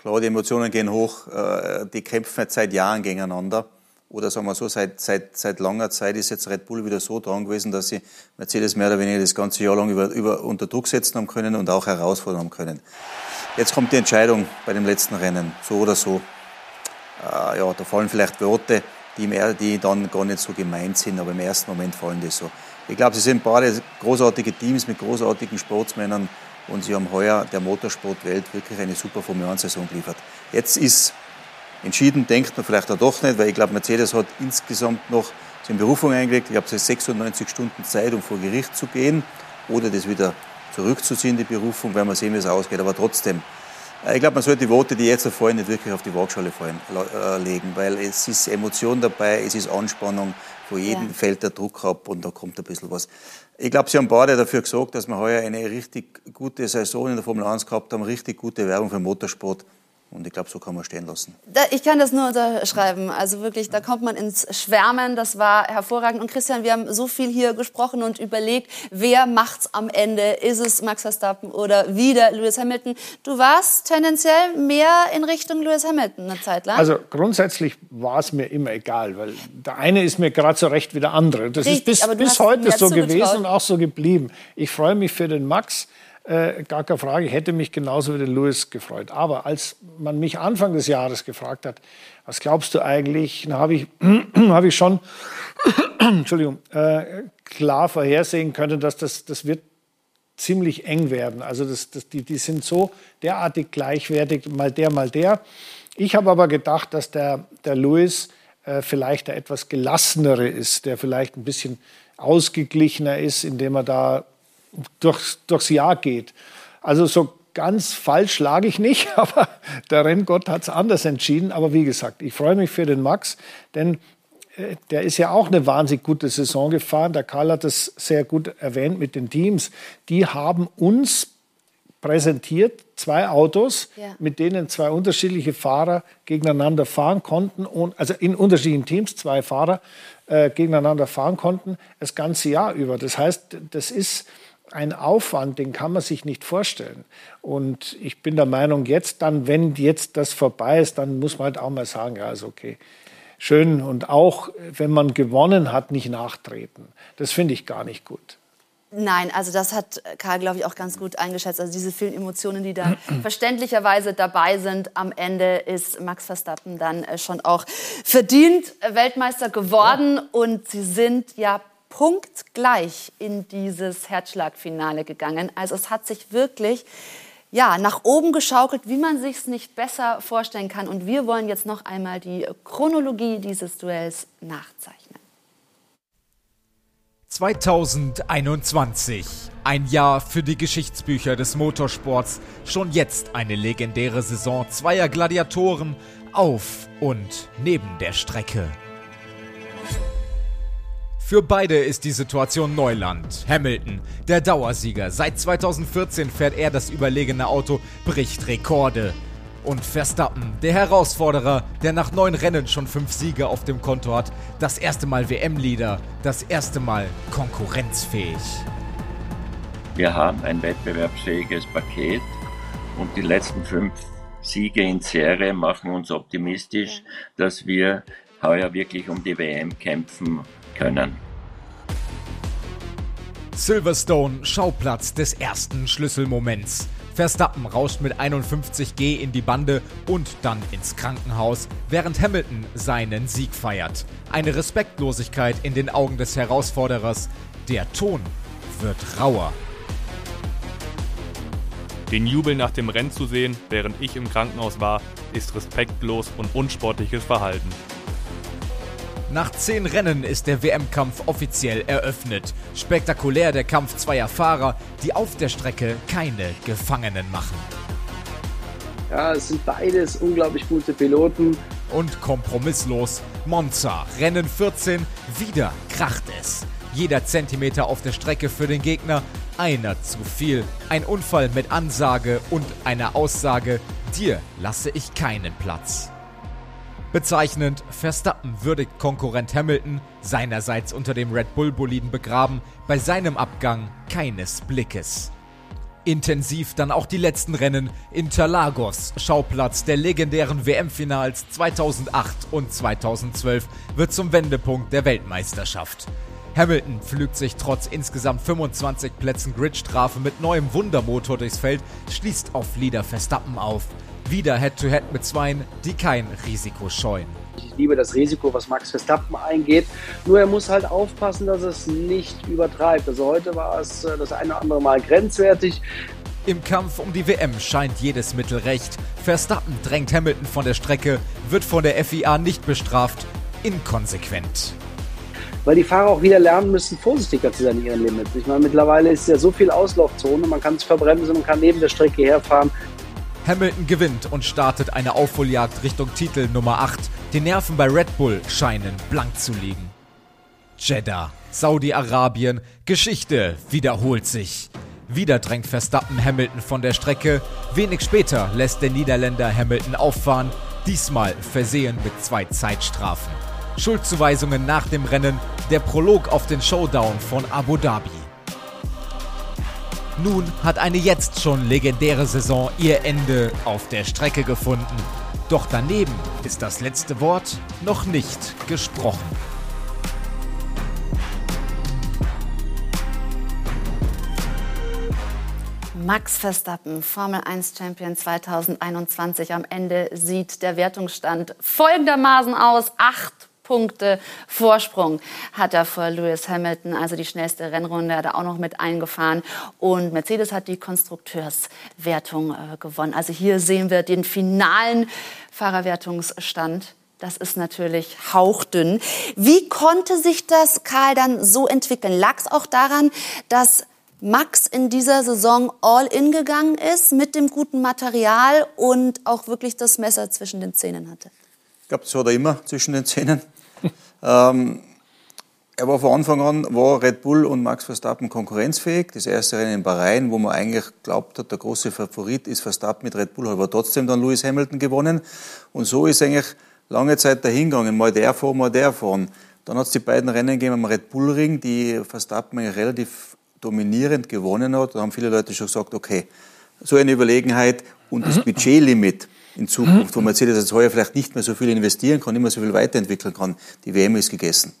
[SPEAKER 2] Klar, die Emotionen gehen hoch. Äh, die kämpfen jetzt seit Jahren gegeneinander. Oder sagen wir so, seit, seit, seit langer Zeit ist jetzt Red Bull wieder so dran gewesen, dass sie Mercedes mehr oder weniger das ganze Jahr lang über, über, unter Druck setzen haben können und auch herausfordern haben können. Jetzt kommt die Entscheidung bei dem letzten Rennen, so oder so. Äh, ja, da fallen vielleicht Worte, die, im, die dann gar nicht so gemeint sind, aber im ersten Moment fallen die so. Ich glaube, sie sind beide großartige Teams mit großartigen Sportsmännern und sie haben heuer der Motorsportwelt wirklich eine super Formel 1-Saison geliefert. Jetzt ist entschieden, denkt man vielleicht auch doch nicht, weil ich glaube, Mercedes hat insgesamt noch seine Berufung eingelegt. Ich habe 96 Stunden Zeit, um vor Gericht zu gehen oder das wieder zurückzuziehen, die Berufung, weil wir sehen, wie es ausgeht. Aber trotzdem, äh, ich glaube, man sollte die Worte, die jetzt erfallen, nicht wirklich auf die Waagschale fallen, äh, legen, weil es ist Emotion dabei, es ist Anspannung, vor jedem ja. fällt der Druck ab und da kommt ein bisschen was. Ich glaube, Sie haben beide dafür gesorgt, dass wir heuer eine richtig gute Saison in der Formel 1 gehabt haben, richtig gute Werbung für Motorsport. Und ich glaube, so kann man stehen lassen.
[SPEAKER 1] Da, ich kann das nur unterschreiben. Also wirklich, da kommt man ins Schwärmen. Das war hervorragend. Und Christian, wir haben so viel hier gesprochen und überlegt, wer macht's am Ende? Ist es Max Verstappen oder wieder Lewis Hamilton? Du warst tendenziell mehr in Richtung Lewis Hamilton eine Zeit lang.
[SPEAKER 3] Also grundsätzlich war es mir immer egal, weil der eine ist mir gerade so recht wie der andere. Das Richtig, ist bis, bis heute so gewesen und auch so geblieben. Ich freue mich für den Max äh, gar keine Frage, ich hätte mich genauso wie den Louis gefreut. Aber als man mich Anfang des Jahres gefragt hat, was glaubst du eigentlich, dann habe ich, hab ich schon Entschuldigung, äh, klar vorhersehen können, dass das, das wird ziemlich eng werden. Also das, das, die, die sind so derartig gleichwertig, mal der, mal der. Ich habe aber gedacht, dass der, der Lewis äh, vielleicht der etwas gelassenere ist, der vielleicht ein bisschen ausgeglichener ist, indem er da durchs, durchs Jahr geht. Also so ganz falsch lag ich nicht, aber der Renngott hat es anders entschieden. Aber wie gesagt, ich freue mich für den Max, denn äh, der ist ja auch eine wahnsinnig gute Saison gefahren. Der Karl hat es sehr gut erwähnt mit den Teams. Die haben uns präsentiert, zwei Autos, ja. mit denen zwei unterschiedliche Fahrer gegeneinander fahren konnten, und, also in unterschiedlichen Teams zwei Fahrer äh, gegeneinander fahren konnten, das ganze Jahr über. Das heißt, das ist ein Aufwand, den kann man sich nicht vorstellen. Und ich bin der Meinung, jetzt dann, wenn jetzt das vorbei ist, dann muss man halt auch mal sagen, ja, ist okay. Schön und auch, wenn man gewonnen hat, nicht nachtreten. Das finde ich gar nicht gut.
[SPEAKER 1] Nein, also das hat Karl, glaube ich, auch ganz gut eingeschätzt. Also diese vielen Emotionen, die da verständlicherweise dabei sind. Am Ende ist Max Verstappen dann äh, schon auch verdient Weltmeister geworden. Ja. Und sie sind ja punktgleich in dieses Herzschlagfinale gegangen. Also es hat sich wirklich ja, nach oben geschaukelt, wie man sich es nicht besser vorstellen kann. Und wir wollen jetzt noch einmal die Chronologie dieses Duells nachzeichnen.
[SPEAKER 6] 2021. Ein Jahr für die Geschichtsbücher des Motorsports. Schon jetzt eine legendäre Saison zweier Gladiatoren auf und neben der Strecke. Für beide ist die Situation Neuland. Hamilton, der Dauersieger. Seit 2014 fährt er das überlegene Auto, bricht Rekorde. Und Verstappen, der Herausforderer, der nach neun Rennen schon fünf Siege auf dem Konto hat, das erste Mal WM-Leader, das erste Mal konkurrenzfähig.
[SPEAKER 7] Wir haben ein wettbewerbsfähiges Paket und die letzten fünf Siege in Serie machen uns optimistisch, dass wir heuer wirklich um die WM kämpfen können.
[SPEAKER 6] Silverstone, Schauplatz des ersten Schlüsselmoments. Verstappen rauscht mit 51G in die Bande und dann ins Krankenhaus, während Hamilton seinen Sieg feiert. Eine Respektlosigkeit in den Augen des Herausforderers. Der Ton wird rauer.
[SPEAKER 8] Den Jubel nach dem Rennen zu sehen, während ich im Krankenhaus war, ist respektlos und unsportliches Verhalten.
[SPEAKER 6] Nach zehn Rennen ist der WM-Kampf offiziell eröffnet. Spektakulär der Kampf zweier Fahrer, die auf der Strecke keine Gefangenen machen.
[SPEAKER 9] Ja, es sind beides unglaublich gute Piloten.
[SPEAKER 6] Und kompromisslos. Monza, Rennen 14, wieder kracht es. Jeder Zentimeter auf der Strecke für den Gegner, einer zu viel. Ein Unfall mit Ansage und einer Aussage, dir lasse ich keinen Platz. Bezeichnend, Verstappen würdigt Konkurrent Hamilton, seinerseits unter dem Red Bull-Boliden begraben, bei seinem Abgang keines Blickes. Intensiv dann auch die letzten Rennen. Interlagos, Schauplatz der legendären WM-Finals 2008 und 2012, wird zum Wendepunkt der Weltmeisterschaft. Hamilton pflügt sich trotz insgesamt 25 Plätzen Gridstrafe mit neuem Wundermotor durchs Feld, schließt auf Leader Verstappen auf. Wieder Head-to-Head -head mit Zweien, die kein Risiko scheuen.
[SPEAKER 9] Ich liebe das Risiko, was Max Verstappen eingeht. Nur er muss halt aufpassen, dass es nicht übertreibt. Also heute war es äh, das eine oder andere Mal grenzwertig.
[SPEAKER 6] Im Kampf um die WM scheint jedes Mittel recht. Verstappen drängt Hamilton von der Strecke, wird von der FIA nicht bestraft. Inkonsequent
[SPEAKER 9] weil die Fahrer auch wieder lernen müssen, vorsichtiger zu sein in ihren Limits. Ich meine, mittlerweile ist ja so viel Auslaufzone, man kann sich verbremsen, man kann neben der Strecke herfahren.
[SPEAKER 6] Hamilton gewinnt und startet eine Aufholjagd Richtung Titel Nummer 8. Die Nerven bei Red Bull scheinen blank zu liegen. Jeddah, Saudi-Arabien, Geschichte wiederholt sich. Wieder drängt Verstappen Hamilton von der Strecke. Wenig später lässt der Niederländer Hamilton auffahren, diesmal versehen mit zwei Zeitstrafen. Schuldzuweisungen nach dem Rennen, der Prolog auf den Showdown von Abu Dhabi. Nun hat eine jetzt schon legendäre Saison ihr Ende auf der Strecke gefunden. Doch daneben ist das letzte Wort noch nicht gesprochen.
[SPEAKER 1] Max Verstappen, Formel 1 Champion 2021. Am Ende sieht der Wertungsstand folgendermaßen aus. Acht Punkte Vorsprung hat er vor Lewis Hamilton. Also die schnellste Rennrunde hat er auch noch mit eingefahren. Und Mercedes hat die Konstrukteurswertung äh, gewonnen. Also hier sehen wir den finalen Fahrerwertungsstand. Das ist natürlich hauchdünn. Wie konnte sich das, Karl, dann so entwickeln? Lag es auch daran, dass Max in dieser Saison all in gegangen ist mit dem guten Material und auch wirklich das Messer zwischen den Zähnen hatte?
[SPEAKER 2] Ich glaube, das hat er immer zwischen den Zähnen. Ähm, er war von Anfang an, war Red Bull und Max Verstappen konkurrenzfähig. Das erste Rennen in Bahrain, wo man eigentlich glaubt hat, der große Favorit ist Verstappen mit Red Bull, hat aber trotzdem dann Lewis Hamilton gewonnen. Und so ist eigentlich lange Zeit dahingegangen. Mal der vor, mal der fahren. Dann hat es die beiden Rennen gegeben am Red Bull Ring, die Verstappen eigentlich relativ dominierend gewonnen hat, da haben viele Leute schon gesagt, okay, so eine Überlegenheit und das mhm. Budgetlimit in Zukunft, wo Mercedes jetzt heuer vielleicht nicht mehr so viel investieren kann, nicht mehr so viel weiterentwickeln kann, die WM ist gegessen.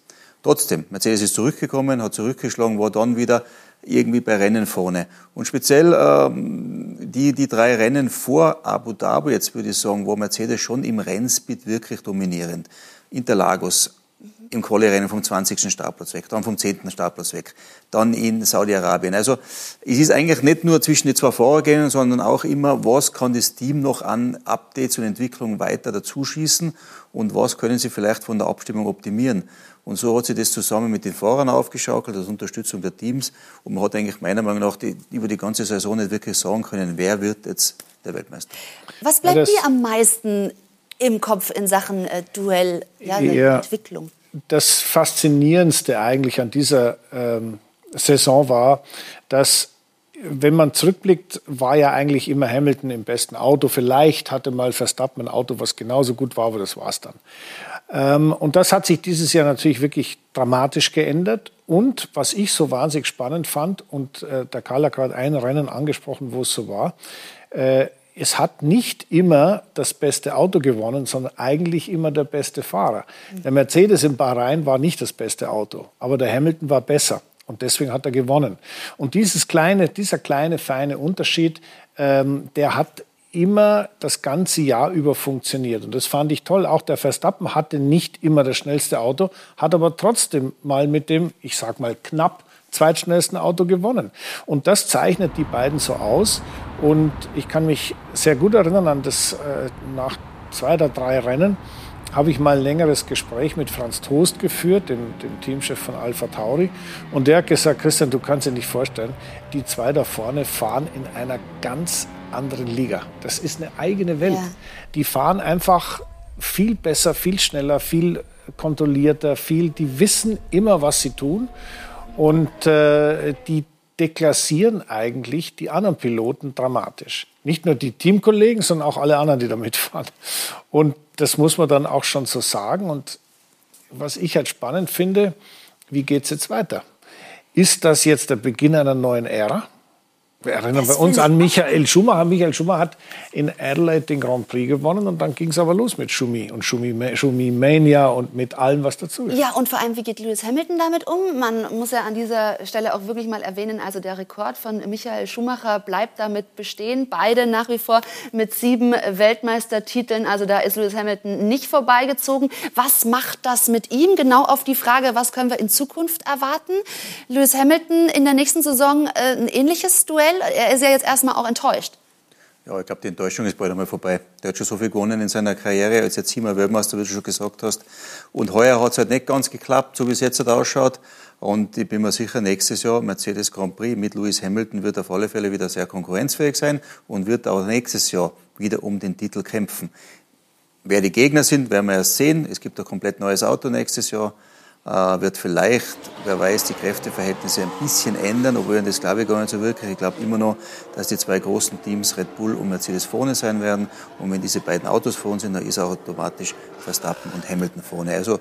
[SPEAKER 2] Trotzdem, Mercedes ist zurückgekommen, hat zurückgeschlagen, war dann wieder irgendwie bei Rennen vorne. Und speziell ähm, die, die drei Rennen vor Abu Dhabi, jetzt würde ich sagen, war Mercedes schon im Rennspeed wirklich dominierend. Interlagos, im Quali-Rennen vom 20. Startplatz weg, dann vom 10. Startplatz weg, dann in Saudi-Arabien. Also es ist eigentlich nicht nur zwischen die zwei Fahrer gehen, sondern auch immer, was kann das Team noch an Updates und Entwicklung weiter dazuschießen und was können sie vielleicht von der Abstimmung optimieren. Und so hat sie das zusammen mit den Fahrern aufgeschaukelt, als Unterstützung der Teams. Und man hat eigentlich meiner Meinung nach die, über die ganze Saison nicht wirklich sagen können, wer wird jetzt der Weltmeister.
[SPEAKER 1] Was bleibt ja, dir am meisten im Kopf in Sachen äh, Duell, ja, ja, Entwicklung?
[SPEAKER 3] Das Faszinierendste eigentlich an dieser ähm, Saison war, dass wenn man zurückblickt, war ja eigentlich immer Hamilton im besten Auto. Vielleicht hatte mal Verstappen ein Auto, was genauso gut war, aber das war's dann. Ähm, und das hat sich dieses Jahr natürlich wirklich dramatisch geändert. Und was ich so wahnsinnig spannend fand, und äh, der Karl hat gerade ein Rennen angesprochen, wo es so war, äh, es hat nicht immer das beste Auto gewonnen, sondern eigentlich immer der beste Fahrer. Der Mercedes in Bahrain war nicht das beste Auto, aber der Hamilton war besser. Und deswegen hat er gewonnen. Und dieses kleine, dieser kleine, feine Unterschied, ähm, der hat immer das ganze Jahr über funktioniert. Und das fand ich toll. Auch der Verstappen hatte nicht immer das schnellste Auto, hat aber trotzdem mal mit dem, ich sag mal, knapp zweitschnellsten Auto gewonnen. Und das zeichnet die beiden so aus. Und ich kann mich sehr gut erinnern an das, äh, nach zwei oder drei Rennen habe ich mal ein längeres Gespräch mit Franz Toast geführt, dem, dem Teamchef von Alpha Tauri. Und der hat gesagt, Christian, du kannst dir nicht vorstellen, die zwei da vorne fahren in einer ganz anderen Liga. Das ist eine eigene Welt. Ja. Die fahren einfach viel besser, viel schneller, viel kontrollierter, viel, die wissen immer, was sie tun. Und äh, die deklassieren eigentlich die anderen Piloten dramatisch. Nicht nur die Teamkollegen, sondern auch alle anderen, die da mitfahren. Und das muss man dann auch schon so sagen. Und was ich halt spannend finde, wie geht es jetzt weiter? Ist das jetzt der Beginn einer neuen Ära? Wir erinnern wir uns an Michael Schumacher. Michael Schumacher hat in Adelaide den Grand Prix gewonnen und dann ging es aber los mit Schumi und Schumi, Schumi Mania und mit allem, was dazu ist.
[SPEAKER 1] Ja, und vor allem, wie geht Lewis Hamilton damit um? Man muss ja an dieser Stelle auch wirklich mal erwähnen, also der Rekord von Michael Schumacher bleibt damit bestehen. Beide nach wie vor mit sieben Weltmeistertiteln. Also da ist Lewis Hamilton nicht vorbeigezogen. Was macht das mit ihm? Genau auf die Frage, was können wir in Zukunft erwarten? Lewis Hamilton in der nächsten Saison äh, ein ähnliches Duell Duell. Er ist ja jetzt erstmal auch enttäuscht.
[SPEAKER 2] Ja, ich glaube, die Enttäuschung ist bald einmal vorbei. Der hat schon so viel gewonnen in seiner Karriere, als jetzt siebenmal Weltmeister, wie du schon gesagt hast. Und heuer hat es halt nicht ganz geklappt, so wie es jetzt halt ausschaut. Und ich bin mir sicher, nächstes Jahr Mercedes Grand Prix mit Lewis Hamilton wird auf alle Fälle wieder sehr konkurrenzfähig sein und wird auch nächstes Jahr wieder um den Titel kämpfen. Wer die Gegner sind, werden wir erst sehen. Es gibt ein komplett neues Auto nächstes Jahr. Äh, wird vielleicht, wer weiß, die Kräfteverhältnisse ein bisschen ändern, obwohl das glaube ich gar nicht so wirklich. Ich glaube immer noch, dass die zwei großen Teams Red Bull und Mercedes vorne sein werden. Und wenn diese beiden Autos vorne sind, dann ist auch automatisch Verstappen und Hamilton vorne. Also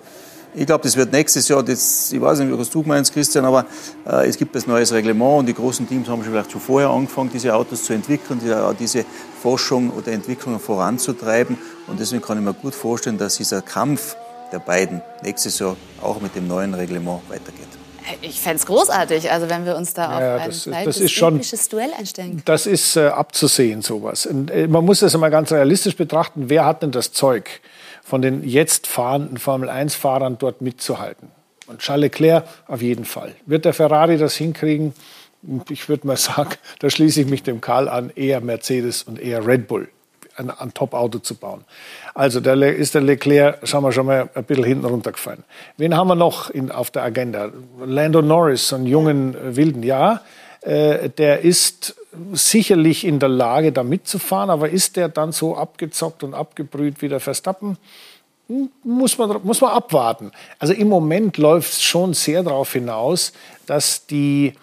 [SPEAKER 2] ich glaube, das wird nächstes Jahr, das, ich weiß nicht, was du meinst, Christian, aber äh, es gibt ein neues Reglement und die großen Teams haben schon vielleicht schon vorher angefangen, diese Autos zu entwickeln, die, diese Forschung oder Entwicklung voranzutreiben. Und deswegen kann ich mir gut vorstellen, dass dieser Kampf der beiden nächstes Jahr auch mit dem neuen Reglement weitergeht.
[SPEAKER 1] Ich fände es großartig, also wenn wir uns da ja, auf ein das, das ist schon, Duell einstellen.
[SPEAKER 3] Das ist äh, abzusehen, sowas. Und, äh, man muss das einmal ganz realistisch betrachten. Wer hat denn das Zeug? von den jetzt fahrenden Formel-1-Fahrern dort mitzuhalten. Und Charles Leclerc auf jeden Fall. Wird der Ferrari das hinkriegen? Ich würde mal sagen, da schließe ich mich dem Karl an, eher Mercedes und eher Red Bull ein, ein Top-Auto zu bauen. Also da ist der Leclerc, schauen wir schon mal, ein bisschen hinten runtergefallen. Wen haben wir noch in, auf der Agenda? Lando Norris, so einen jungen äh, Wilden, ja. Äh, der ist sicherlich in der Lage, da mitzufahren, aber ist der dann so abgezockt und abgebrüht wie der Verstappen? Muss man, muss man abwarten. Also im Moment läuft es schon sehr darauf hinaus, dass die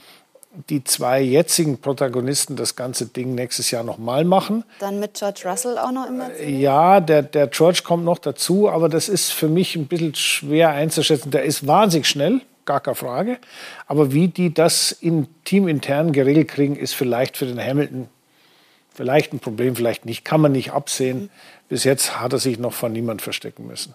[SPEAKER 3] die zwei jetzigen Protagonisten das ganze Ding nächstes Jahr nochmal machen.
[SPEAKER 1] Dann mit George Russell auch noch immer?
[SPEAKER 3] Ja, der, der George kommt noch dazu, aber das ist für mich ein bisschen schwer einzuschätzen. Der ist wahnsinnig schnell, gar keine Frage. Aber wie die das in teamintern geregelt kriegen, ist vielleicht für den Hamilton vielleicht ein Problem, vielleicht nicht. Kann man nicht absehen. Mhm. Bis jetzt hat er sich noch von niemand verstecken müssen.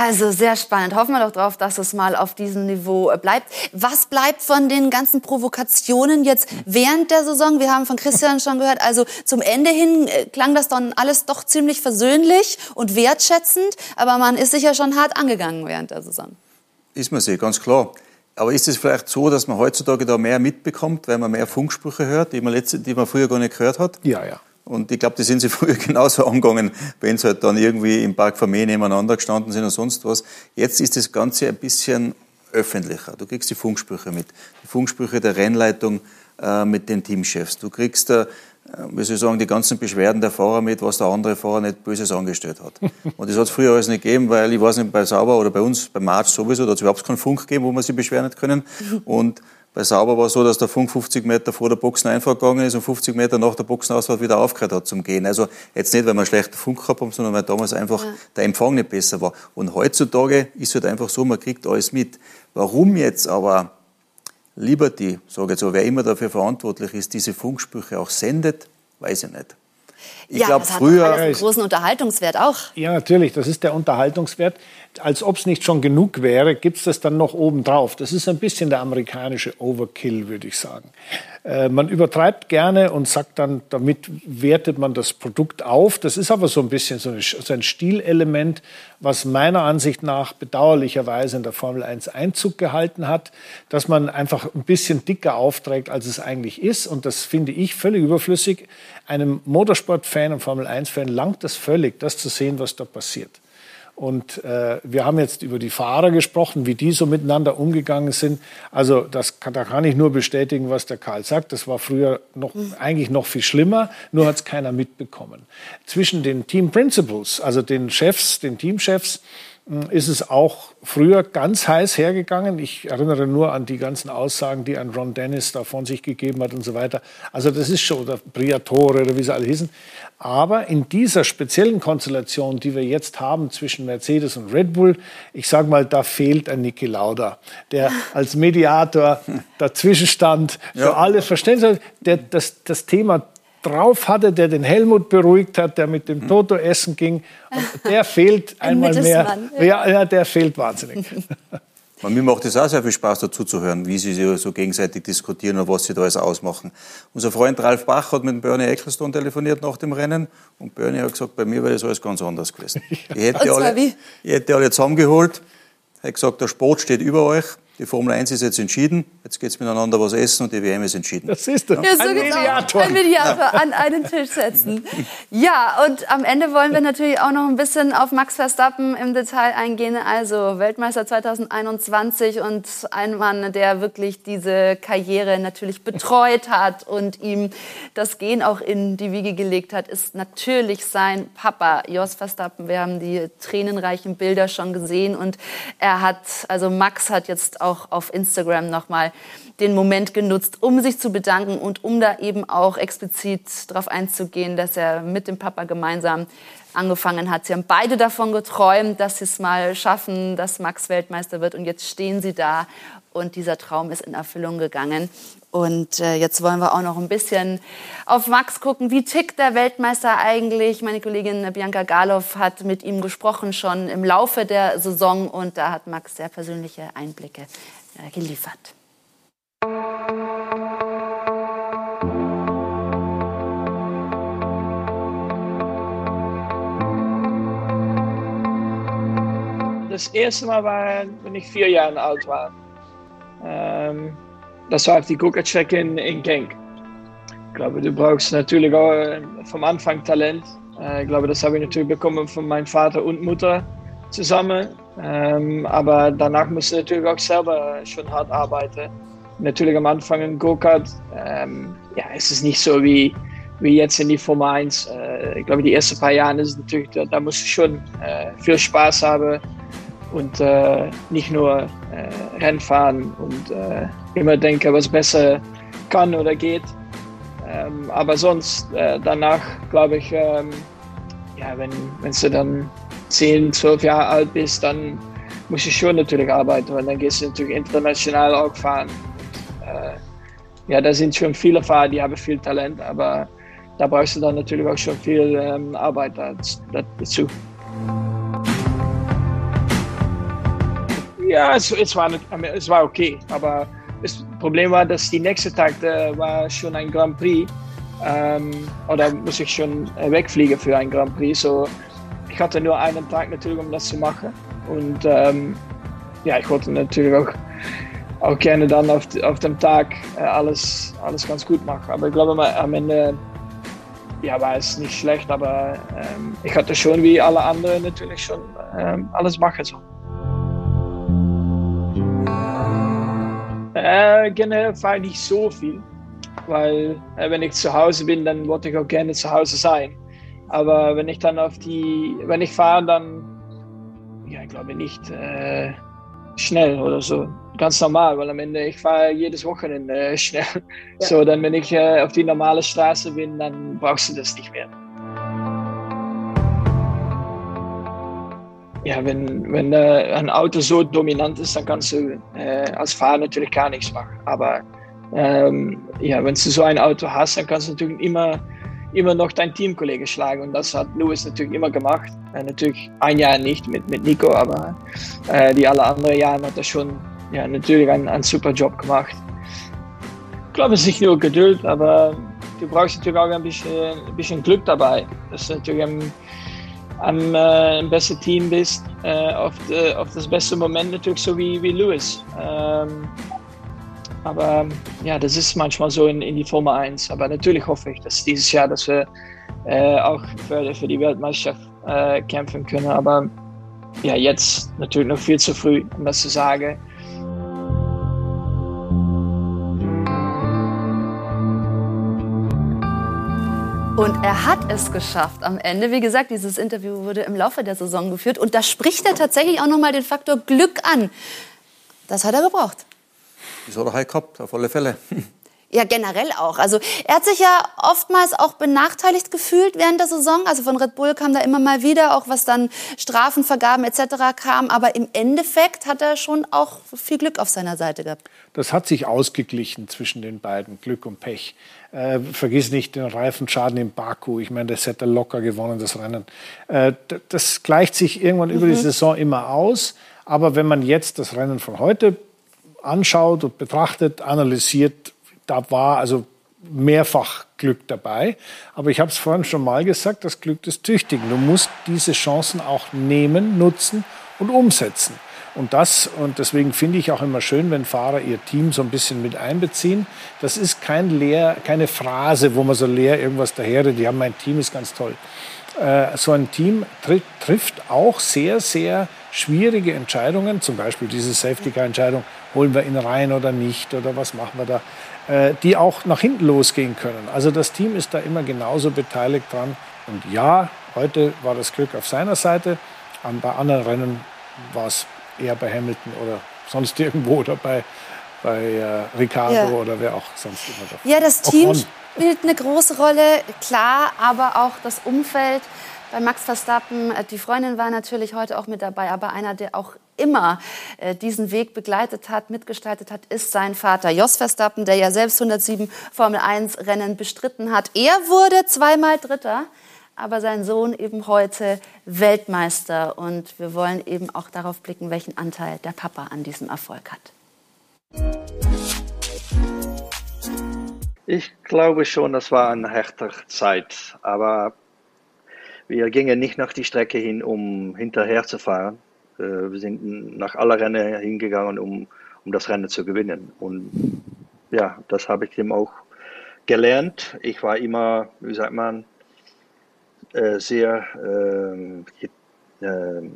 [SPEAKER 1] Also sehr spannend. Hoffen wir doch drauf, dass es mal auf diesem Niveau äh, bleibt. Was bleibt von den ganzen Provokationen jetzt während der Saison? Wir haben von Christian schon gehört, also zum Ende hin äh, klang das dann alles doch ziemlich versöhnlich und wertschätzend, aber man ist sicher schon hart angegangen während der Saison.
[SPEAKER 2] Ist man sich, ganz klar. Aber ist es vielleicht so, dass man heutzutage da mehr mitbekommt, weil man mehr Funksprüche hört, die man, letzte, die man früher gar nicht gehört hat?
[SPEAKER 3] Ja, ja.
[SPEAKER 2] Und ich glaube, die sind sie früher genauso angegangen, wenn sie halt dann irgendwie im Park Vermeer nebeneinander gestanden sind und sonst was. Jetzt ist das Ganze ein bisschen öffentlicher. Du kriegst die Funksprüche mit. Die Funksprüche der Rennleitung äh, mit den Teamchefs. Du kriegst, äh, wie soll ich sagen, die ganzen Beschwerden der Fahrer mit, was der andere Fahrer nicht Böses angestellt hat. Und das hat es früher alles nicht gegeben, weil ich weiß nicht, bei Sauber oder bei uns, bei March sowieso, da hat es überhaupt keinen Funk gegeben, wo man sich beschweren hat können. Und bei Sauber war es so, dass der Funk 50 Meter vor der Boxeneinfahrt gegangen ist und 50 Meter nach der Boxenausfahrt wieder aufgehört hat zum Gehen. Also jetzt nicht, weil wir einen schlechten Funk gehabt haben, sondern weil damals einfach ja. der Empfang nicht besser war. Und heutzutage ist es halt einfach so, man kriegt alles mit. Warum jetzt aber Liberty, sage ich jetzt, wer immer dafür verantwortlich ist, diese Funksprüche auch sendet, weiß ich nicht.
[SPEAKER 1] Ich ja, glaube, früher. Hat einen großen Unterhaltungswert auch.
[SPEAKER 3] Ja, natürlich, das ist der Unterhaltungswert als ob es nicht schon genug wäre, gibt es das dann noch obendrauf. Das ist ein bisschen der amerikanische Overkill, würde ich sagen. Äh, man übertreibt gerne und sagt dann, damit wertet man das Produkt auf. Das ist aber so ein bisschen so, eine, so ein Stilelement, was meiner Ansicht nach bedauerlicherweise in der Formel 1 Einzug gehalten hat, dass man einfach ein bisschen dicker aufträgt, als es eigentlich ist. Und das finde ich völlig überflüssig. Einem Motorsport-Fan und Formel 1-Fan langt das völlig, das zu sehen, was da passiert. Und äh, wir haben jetzt über die Fahrer gesprochen, wie die so miteinander umgegangen sind. Also das, da kann ich nur bestätigen, was der Karl sagt. Das war früher noch, eigentlich noch viel schlimmer, nur hat es keiner mitbekommen. Zwischen den Team Principals, also den Chefs, den Teamchefs, ist es auch früher ganz heiß hergegangen. Ich erinnere nur an die ganzen Aussagen, die ein Ron Dennis da von sich gegeben hat und so weiter. Also das ist schon, oder Briatore oder wie sie alle hießen. Aber in dieser speziellen Konstellation, die wir jetzt haben zwischen Mercedes und Red Bull, ich sage mal, da fehlt ein Niki Lauda, der als Mediator dazwischen stand, für ja. alle Verständnis, der das, das Thema drauf hatte, der den Helmut beruhigt hat, der mit dem Toto essen ging. Und der fehlt einmal Ein mehr. Ja, ja, der fehlt wahnsinnig.
[SPEAKER 2] Und mir macht es auch sehr viel Spaß, dazu zu hören, wie sie sich so gegenseitig diskutieren und was sie da alles ausmachen. Unser Freund Ralf Bach hat mit Bernie Ecclestone telefoniert nach dem Rennen und Bernie hat gesagt, bei mir wäre das alles ganz anders gewesen. Ich hätte, alle, ich hätte alle zusammengeholt, er hat gesagt, der Sport steht über euch. Die Formel 1 ist jetzt entschieden. Jetzt geht es miteinander was essen und die WM ist entschieden.
[SPEAKER 3] Das ist doch
[SPEAKER 1] ja, so ein Mediator. Ein Mediator an einen Tisch setzen. Ja, und am Ende wollen wir natürlich auch noch ein bisschen auf Max Verstappen im Detail eingehen. Also Weltmeister 2021 und ein Mann, der wirklich diese Karriere natürlich betreut hat und ihm das Gehen auch in die Wiege gelegt hat, ist natürlich sein Papa, Jos Verstappen. Wir haben die tränenreichen Bilder schon gesehen und er hat, also Max hat jetzt auch auch auf Instagram nochmal den Moment genutzt, um sich zu bedanken und um da eben auch explizit darauf einzugehen, dass er mit dem Papa gemeinsam angefangen hat. Sie haben beide davon geträumt, dass sie es mal schaffen, dass Max Weltmeister wird. Und jetzt stehen sie da und dieser Traum ist in Erfüllung gegangen. Und äh, jetzt wollen wir auch noch ein bisschen auf Max gucken. Wie tickt der Weltmeister eigentlich? Meine Kollegin Bianca Galow hat mit ihm gesprochen schon im Laufe der Saison und da hat Max sehr persönliche Einblicke äh, geliefert.
[SPEAKER 10] das erste Mal war, wenn ich vier Jahre alt war. Ähm, das war die Guckercheck in, in Genk. Ich glaube, du brauchst natürlich auch äh, vom Anfang Talent. Äh, ich glaube, das habe ich natürlich bekommen von meinem Vater und Mutter zusammen. Ähm, aber danach musst du natürlich auch selber schon hart arbeiten. Natürlich am Anfang im Go-Kart, ähm, ja, ist es nicht so wie, wie jetzt in die Formel 1. Äh, ich glaube, die ersten paar Jahre ist natürlich, da, da musst du schon viel Spaß haben und nicht nur Rennen fahren und immer denken, was besser kann oder geht. Ähm, aber sonst, äh, danach glaube ich, ähm, ja, wenn, wenn du dann 10, 12 Jahre alt bist, dann musst du schon natürlich arbeiten, weil dann gehst du natürlich international auch fahren. Äh, ja, da sind schon viele Fahrer, die haben viel Talent, aber da brauchst du dann natürlich auch schon viel ähm, Arbeit dazu. Ja, es, es, war, es war okay, aber das Problem war, dass die nächste Tag äh, war schon ein Grand Prix ähm, oder muss ich schon äh, wegfliegen für ein Grand Prix. So, ich hatte nur einen Tag natürlich, um das zu machen. Und ähm, ja, ich wollte natürlich auch, auch gerne dann auf, auf dem Tag äh, alles, alles ganz gut machen. Aber ich glaube, am Ende ja, war es nicht schlecht, aber ähm, ich hatte schon wie alle anderen natürlich schon ähm, alles machen. So. Äh, generell fahre ich nicht so viel, weil äh, wenn ich zu Hause bin, dann wollte ich auch gerne zu Hause sein. Aber wenn ich dann auf die, wenn ich fahre, dann, ja, ich glaube nicht äh, schnell oder so. Ganz normal, weil am Ende, ich fahre jedes Wochenende äh, schnell. Ja. So, dann wenn ich äh, auf die normale Straße bin, dann brauchst du das nicht mehr. Ja, wenn, wenn äh, ein Auto so dominant ist, dann kannst du äh, als Fahrer natürlich gar nichts machen. Aber ähm, ja, wenn du so ein Auto hast, dann kannst du natürlich immer immer noch dein Teamkollege schlagen. Und das hat Lewis natürlich immer gemacht. Äh, natürlich ein Jahr nicht mit, mit Nico, aber äh, die alle anderen Jahre hat er schon ja, natürlich einen, einen super Job gemacht. Ich glaube, es ist nicht nur Geduld, aber du brauchst natürlich auch ein bisschen, ein bisschen Glück dabei. Dass du natürlich am, am äh, besten Team bist, äh, auf, de, auf das beste Moment natürlich so wie, wie Lewis. Ähm, aber ja, das ist manchmal so in, in die Formel 1. Aber natürlich hoffe ich, dass dieses Jahr, dass wir äh, auch für, für die Weltmeisterschaft äh, kämpfen können. Aber ja, jetzt natürlich noch viel zu früh, um das zu sagen.
[SPEAKER 1] Und er hat es geschafft am Ende. Wie gesagt, dieses Interview wurde im Laufe der Saison geführt. Und da spricht er tatsächlich auch nochmal den Faktor Glück an. Das hat er gebraucht.
[SPEAKER 2] Das hat er halt gehabt, auf alle Fälle.
[SPEAKER 1] Ja, generell auch. Also er hat sich ja oftmals auch benachteiligt gefühlt während der Saison. Also von Red Bull kam da immer mal wieder, auch was dann Strafenvergaben etc. kam. Aber im Endeffekt hat er schon auch viel Glück auf seiner Seite gehabt.
[SPEAKER 3] Das hat sich ausgeglichen zwischen den beiden, Glück und Pech. Äh, vergiss nicht den Reifenschaden in Baku. Ich meine, das hätte locker gewonnen, das Rennen. Äh, das gleicht sich irgendwann mhm. über die mhm. Saison immer aus. Aber wenn man jetzt das Rennen von heute anschaut und betrachtet, analysiert, da war also mehrfach Glück dabei. Aber ich habe es vorhin schon mal gesagt, das Glück des Tüchtigen. Du musst diese Chancen auch nehmen, nutzen und umsetzen. Und das, und deswegen finde ich auch immer schön, wenn Fahrer ihr Team so ein bisschen mit einbeziehen. Das ist kein leer, keine Phrase, wo man so leer irgendwas daher, die haben mein Team ist ganz toll. Äh, so ein Team tri trifft auch sehr, sehr schwierige Entscheidungen, zum Beispiel diese Safety-Car-Entscheidung, holen wir ihn rein oder nicht oder was machen wir da, äh, die auch nach hinten losgehen können. Also das Team ist da immer genauso beteiligt dran. Und ja, heute war das Glück auf seiner Seite, bei anderen Rennen war es eher bei Hamilton oder sonst irgendwo oder bei, bei äh, Ricardo ja. oder wer auch sonst immer
[SPEAKER 1] da. Ja, das Team spielt eine große Rolle, klar, aber auch das Umfeld bei Max Verstappen. Äh, die Freundin war natürlich heute auch mit dabei, aber einer, der auch immer äh, diesen Weg begleitet hat, mitgestaltet hat, ist sein Vater Jos Verstappen, der ja selbst 107 Formel 1 Rennen bestritten hat. Er wurde zweimal Dritter, aber sein Sohn eben heute Weltmeister. Und wir wollen eben auch darauf blicken, welchen Anteil der Papa an diesem Erfolg hat.
[SPEAKER 9] Ich glaube schon, das war eine harte Zeit, aber wir gingen nicht nach die Strecke hin, um hinterher zu fahren.
[SPEAKER 11] Äh, wir sind nach aller Rennen hingegangen, um, um das Rennen zu gewinnen. Und ja, das habe ich ihm auch gelernt. Ich war immer, wie sagt man, sehr, äh, äh,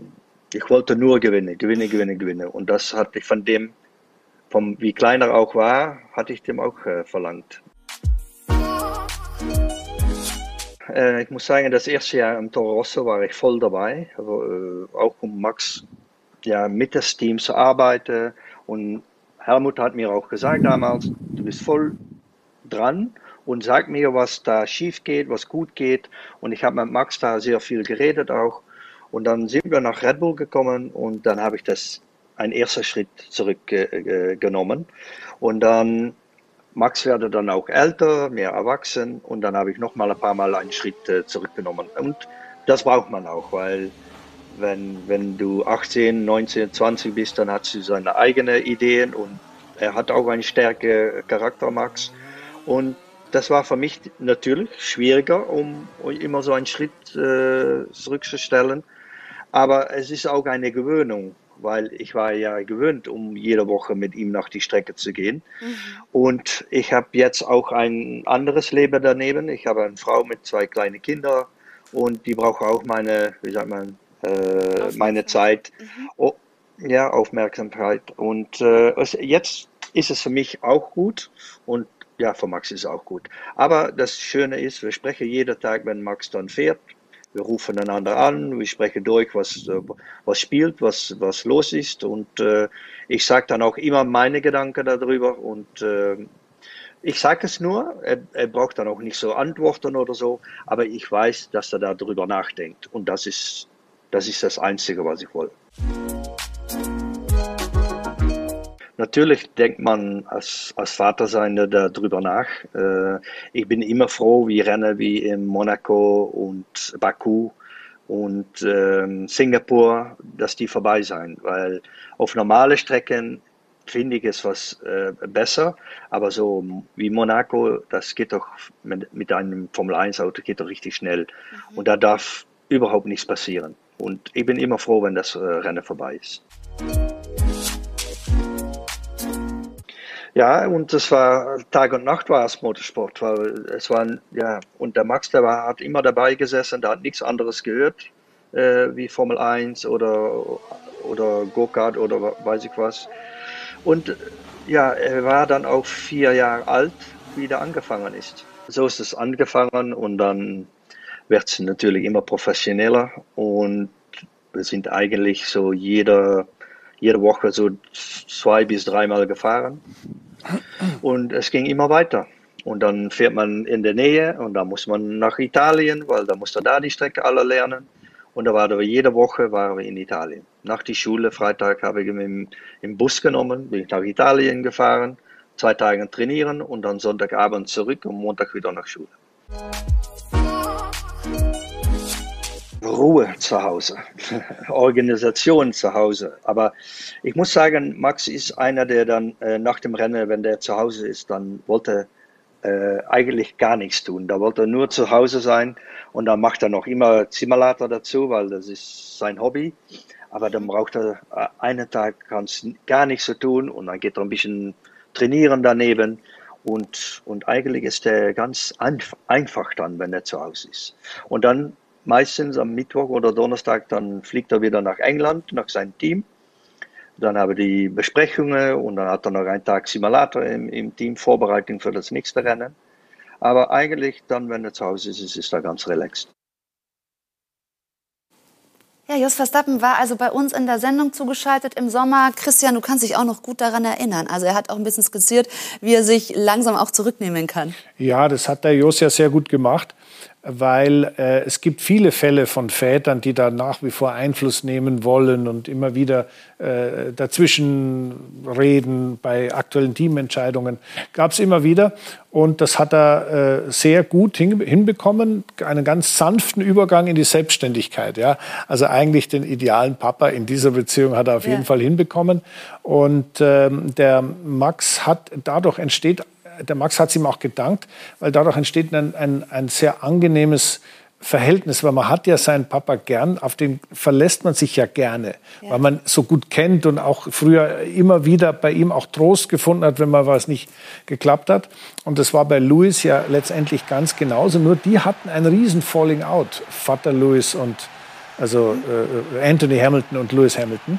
[SPEAKER 11] ich wollte nur gewinnen, gewinnen, gewinnen, gewinnen. Und das hatte ich von dem, vom, wie kleiner er auch war, hatte ich dem auch äh, verlangt. Äh, ich muss sagen, das erste Jahr im Toro Rosso war ich voll dabei, auch um Max ja, mit das Team zu arbeiten. Und Helmut hat mir auch gesagt damals, du bist voll dran und sag mir, was da schief geht, was gut geht. Und ich habe mit Max da sehr viel geredet auch. Und dann sind wir nach Red Bull gekommen und dann habe ich das ein erster Schritt zurückgenommen. Und dann, Max werde dann auch älter, mehr erwachsen und dann habe ich noch mal ein paar Mal einen Schritt äh, zurückgenommen. Und das braucht man auch, weil wenn, wenn du 18, 19, 20 bist, dann hast du seine eigenen Ideen und er hat auch einen starken Charakter, Max. Und das war für mich natürlich schwieriger, um immer so einen Schritt äh, zurückzustellen. Aber es ist auch eine Gewöhnung, weil ich war ja gewöhnt, um jede Woche mit ihm nach die Strecke zu gehen. Mhm. Und ich habe jetzt auch ein anderes Leben daneben. Ich habe eine Frau mit zwei kleinen Kindern und die braucht auch meine, wie sagt man, äh, meine Zeit. Mhm. Oh, ja, Aufmerksamkeit. Und äh, jetzt ist es für mich auch gut und ja, für Max ist auch gut. Aber das Schöne ist, wir sprechen jeden Tag, wenn Max dann fährt. Wir rufen einander an, wir sprechen durch, was, äh, was spielt, was, was los ist. Und äh, ich sage dann auch immer meine Gedanken darüber. Und äh, ich sage es nur, er, er, braucht dann auch nicht so Antworten oder so, aber ich weiß, dass er darüber nachdenkt. Und das ist das, ist das Einzige, was ich wollte. Natürlich denkt man als, als Vater sein darüber nach. Äh, ich bin immer froh, wie Rennen wie in Monaco und Baku und äh, Singapur, dass die vorbei sein, weil auf normale Strecken finde ich es was äh, besser, aber so wie Monaco, das geht doch mit, mit einem Formel 1 Auto geht doch richtig schnell mhm. und da darf überhaupt nichts passieren. Und ich bin immer froh, wenn das äh, Rennen vorbei ist. Ja, und das war Tag und Nacht war es Motorsport, weil es waren, ja, und der Max, der war, hat immer dabei gesessen, der hat nichts anderes gehört, äh, wie Formel 1 oder, oder Go-Kart oder weiß ich was. Und ja, er war dann auch vier Jahre alt, wie er angefangen ist. So ist es angefangen und dann wird es natürlich immer professioneller und wir sind eigentlich so jeder, jede Woche so zwei bis dreimal gefahren. Und es ging immer weiter. Und dann fährt man in der Nähe und dann muss man nach Italien, weil da musste da die Strecke alle lernen. Und da waren wir jede Woche waren wir in Italien. Nach die Schule, Freitag habe ich im, im Bus genommen, bin ich nach Italien gefahren, zwei Tage trainieren und dann Sonntagabend zurück und Montag wieder nach Schule. Ruhe zu Hause, Organisation zu Hause. Aber ich muss sagen, Max ist einer, der dann äh, nach dem Rennen, wenn der zu Hause ist, dann wollte äh, eigentlich gar nichts tun. Da wollte er nur zu Hause sein und dann macht er noch immer Simulator dazu, weil das ist sein Hobby. Aber dann braucht er äh, einen Tag ganz gar nichts zu tun und dann geht er ein bisschen trainieren daneben. Und, und eigentlich ist er ganz einfach dann, wenn er zu Hause ist. Und dann meistens am Mittwoch oder Donnerstag, dann fliegt er wieder nach England, nach seinem Team. Dann haben wir die Besprechungen und dann hat er noch einen Tag Simulator im, im Team, Vorbereitung für das nächste Rennen. Aber eigentlich dann, wenn er zu Hause ist, ist, ist er ganz relaxed.
[SPEAKER 1] Ja, Jos Verstappen war also bei uns in der Sendung zugeschaltet im Sommer. Christian, du kannst dich auch noch gut daran erinnern. Also er hat auch ein bisschen skizziert, wie er sich langsam auch zurücknehmen kann.
[SPEAKER 3] Ja, das hat der Jos ja sehr gut gemacht weil äh, es gibt viele Fälle von Vätern, die da nach wie vor Einfluss nehmen wollen und immer wieder äh, dazwischen reden bei aktuellen Teamentscheidungen. Gab es immer wieder und das hat er äh, sehr gut hin, hinbekommen, einen ganz sanften Übergang in die Selbstständigkeit. Ja, also eigentlich den idealen Papa in dieser Beziehung hat er auf ja. jeden Fall hinbekommen und ähm, der Max hat dadurch entsteht der Max hat es ihm auch gedankt, weil dadurch entsteht ein, ein, ein sehr angenehmes Verhältnis, weil man hat ja seinen Papa gern, auf den verlässt man sich ja gerne, ja. weil man so gut kennt und auch früher immer wieder bei ihm auch Trost gefunden hat, wenn mal was nicht geklappt hat. Und das war bei Louis ja letztendlich ganz genauso. Nur die hatten ein riesen Falling Out, Vater Louis und also äh, Anthony Hamilton und Lewis Hamilton.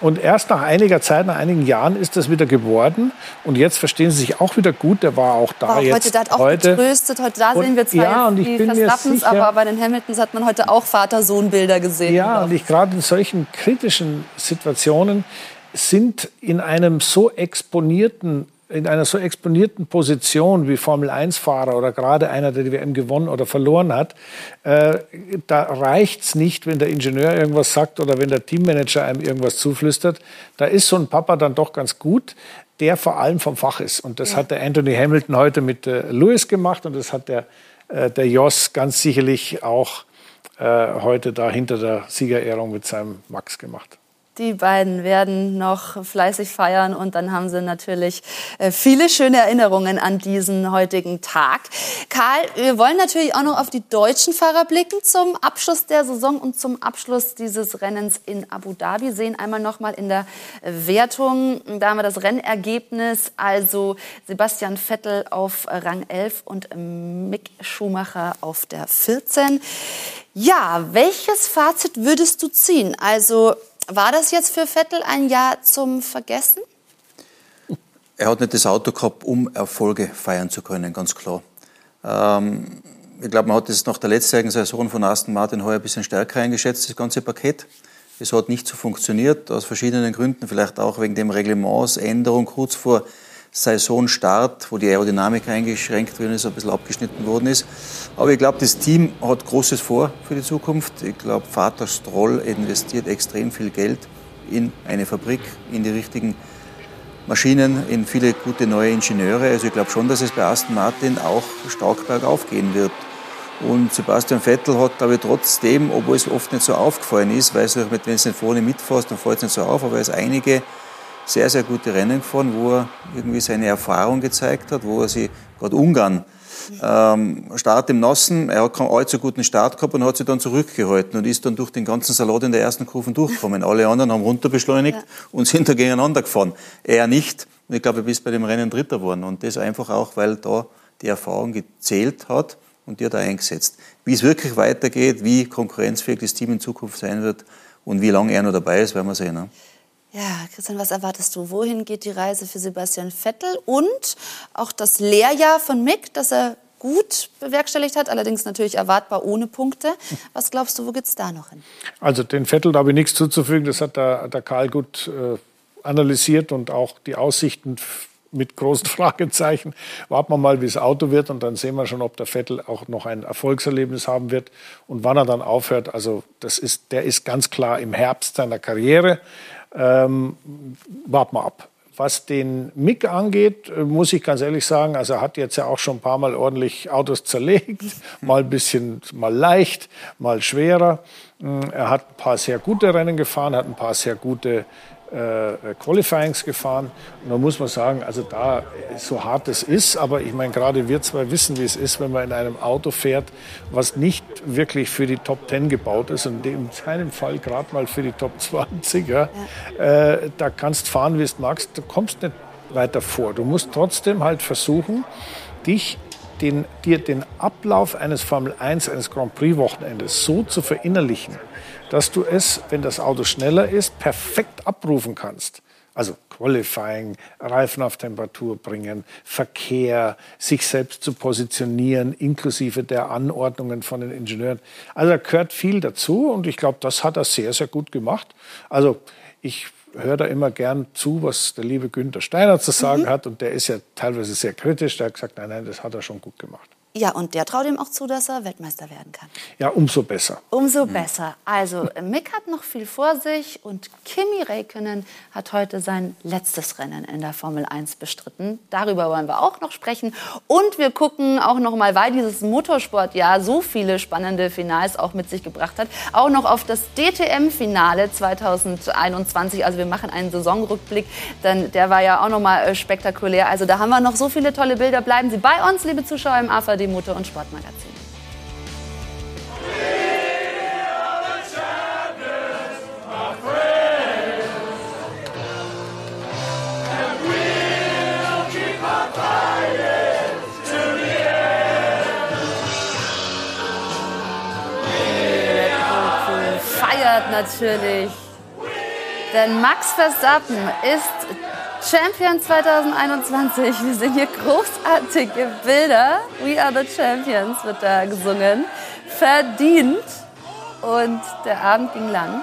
[SPEAKER 3] Und erst nach einiger Zeit, nach einigen Jahren ist das wieder geworden. Und jetzt verstehen sie sich auch wieder gut. Der war auch da
[SPEAKER 1] war auch
[SPEAKER 3] jetzt.
[SPEAKER 1] Heute, der hat auch heute. getröstet. Heute da
[SPEAKER 3] und,
[SPEAKER 1] sehen wir zwei
[SPEAKER 3] ja, und ich
[SPEAKER 1] die
[SPEAKER 3] bin
[SPEAKER 1] Verstappens, aber bei den Hamiltons hat man heute auch Vater-Sohn-Bilder gesehen.
[SPEAKER 3] Ja, und ich gerade in solchen kritischen Situationen sind in einem so exponierten in einer so exponierten Position wie Formel-1-Fahrer oder gerade einer, der die WM gewonnen oder verloren hat, äh, da reicht's nicht, wenn der Ingenieur irgendwas sagt oder wenn der Teammanager einem irgendwas zuflüstert. Da ist so ein Papa dann doch ganz gut, der vor allem vom Fach ist. Und das ja. hat der Anthony Hamilton heute mit äh, Lewis gemacht und das hat der, äh, der Joss ganz sicherlich auch äh, heute da hinter der Siegerehrung mit seinem Max gemacht.
[SPEAKER 1] Die beiden werden noch fleißig feiern und dann haben sie natürlich äh, viele schöne Erinnerungen an diesen heutigen Tag. Karl, wir wollen natürlich auch noch auf die deutschen Fahrer blicken zum Abschluss der Saison und zum Abschluss dieses Rennens in Abu Dhabi. Sehen einmal noch mal in der Wertung, da haben wir das Rennergebnis, also Sebastian Vettel auf Rang 11 und Mick Schumacher auf der 14. Ja, welches Fazit würdest du ziehen? Also war das jetzt für Vettel ein Jahr zum Vergessen?
[SPEAKER 2] Er hat nicht das Auto gehabt, um Erfolge feiern zu können, ganz klar. Ähm, ich glaube, man hat das nach der letzten Saison von Aston Martin heuer ein bisschen stärker eingeschätzt, das ganze Paket. Es hat nicht so funktioniert, aus verschiedenen Gründen, vielleicht auch wegen dem Reglementsänderung kurz vor Saisonstart, wo die Aerodynamik eingeschränkt worden ist, ein bisschen abgeschnitten worden ist. Aber ich glaube, das Team hat Großes vor für die Zukunft. Ich glaube, Vater Stroll investiert extrem viel Geld in eine Fabrik, in die richtigen Maschinen, in viele gute neue Ingenieure. Also ich glaube schon, dass es bei Aston Martin auch stark bergauf gehen wird. Und Sebastian Vettel hat, glaube ich, trotzdem, obwohl es oft nicht so aufgefallen ist, weil es, wenn es nicht vorne mitfährst, dann fällt es nicht so auf, aber er ist einige sehr, sehr gute Rennen gefahren, wo er irgendwie seine Erfahrung gezeigt hat, wo er sich, gerade Ungarn, ähm, Start im Nassen, er hat keinen allzu guten Start gehabt und hat sich dann zurückgehalten und ist dann durch den ganzen Salat in der ersten Kurve durchgekommen. Alle anderen haben runterbeschleunigt ja. und sind da gegeneinander gefahren. Er nicht. Und ich glaube, er ist bei dem Rennen Dritter geworden. Und das einfach auch, weil da die Erfahrung gezählt hat und die hat er eingesetzt. Wie es wirklich weitergeht, wie konkurrenzfähig das Team in Zukunft sein wird und wie lange er noch dabei ist, werden wir sehen. Ne?
[SPEAKER 1] Ja, Christian, was erwartest du? Wohin geht die Reise für Sebastian Vettel und auch das Lehrjahr von Mick, das er gut bewerkstelligt hat, allerdings natürlich erwartbar ohne Punkte. Was glaubst du, wo geht es da noch hin?
[SPEAKER 3] Also den Vettel, da habe ich nichts zuzufügen. Das hat der, der Karl gut äh, analysiert und auch die Aussichten mit großen Fragezeichen. Warten wir mal, wie das Auto wird und dann sehen wir schon, ob der Vettel auch noch ein Erfolgserlebnis haben wird und wann er dann aufhört. Also das ist, der ist ganz klar im Herbst seiner Karriere. Ähm, warten wir ab. Was den Mick angeht, muss ich ganz ehrlich sagen, also er hat jetzt ja auch schon ein paar Mal ordentlich Autos zerlegt, mal ein bisschen, mal leicht, mal schwerer. Mm, er hat ein paar sehr gute Rennen gefahren, hat ein paar sehr gute äh, Qualifyings gefahren. Und da muss man sagen, also da, so hart es ist, aber ich meine, gerade wir zwei wissen, wie es ist, wenn man in einem Auto fährt, was nicht wirklich für die Top 10 gebaut ist und in keinem Fall gerade mal für die Top 20. Ja. Äh, da kannst fahren, wie du magst, du kommst nicht weiter vor. Du musst trotzdem halt versuchen, dich den, dir den Ablauf eines Formel 1, eines Grand Prix Wochenendes so zu verinnerlichen, dass du es, wenn das Auto schneller ist, perfekt abrufen kannst. Also Qualifying, Reifen auf Temperatur bringen, Verkehr, sich selbst zu positionieren, inklusive der Anordnungen von den Ingenieuren. Also da gehört viel dazu und ich glaube, das hat er sehr, sehr gut gemacht. Also ich höre da immer gern zu, was der liebe Günther Steiner zu sagen mhm. hat und der ist ja teilweise sehr kritisch. Der hat gesagt, nein, nein, das hat er schon gut gemacht.
[SPEAKER 1] Ja, und der traut ihm auch zu, dass er Weltmeister werden kann.
[SPEAKER 3] Ja, umso besser.
[SPEAKER 1] Umso mhm. besser. Also Mick hat noch viel vor sich und Kimi Räikkönen hat heute sein letztes Rennen in der Formel 1 bestritten. Darüber wollen wir auch noch sprechen. Und wir gucken auch noch mal, weil dieses Motorsportjahr so viele spannende Finals auch mit sich gebracht hat, auch noch auf das DTM-Finale 2021. Also wir machen einen Saisonrückblick, denn der war ja auch noch mal äh, spektakulär. Also da haben wir noch so viele tolle Bilder. Bleiben Sie bei uns, liebe Zuschauer im AVD ARD Motor- und Sportmagazin. natürlich. Denn Max Verstappen ist Champion 2021. Wir sehen hier großartige Bilder. We are the Champions wird da gesungen. Verdient. Und der Abend ging lang.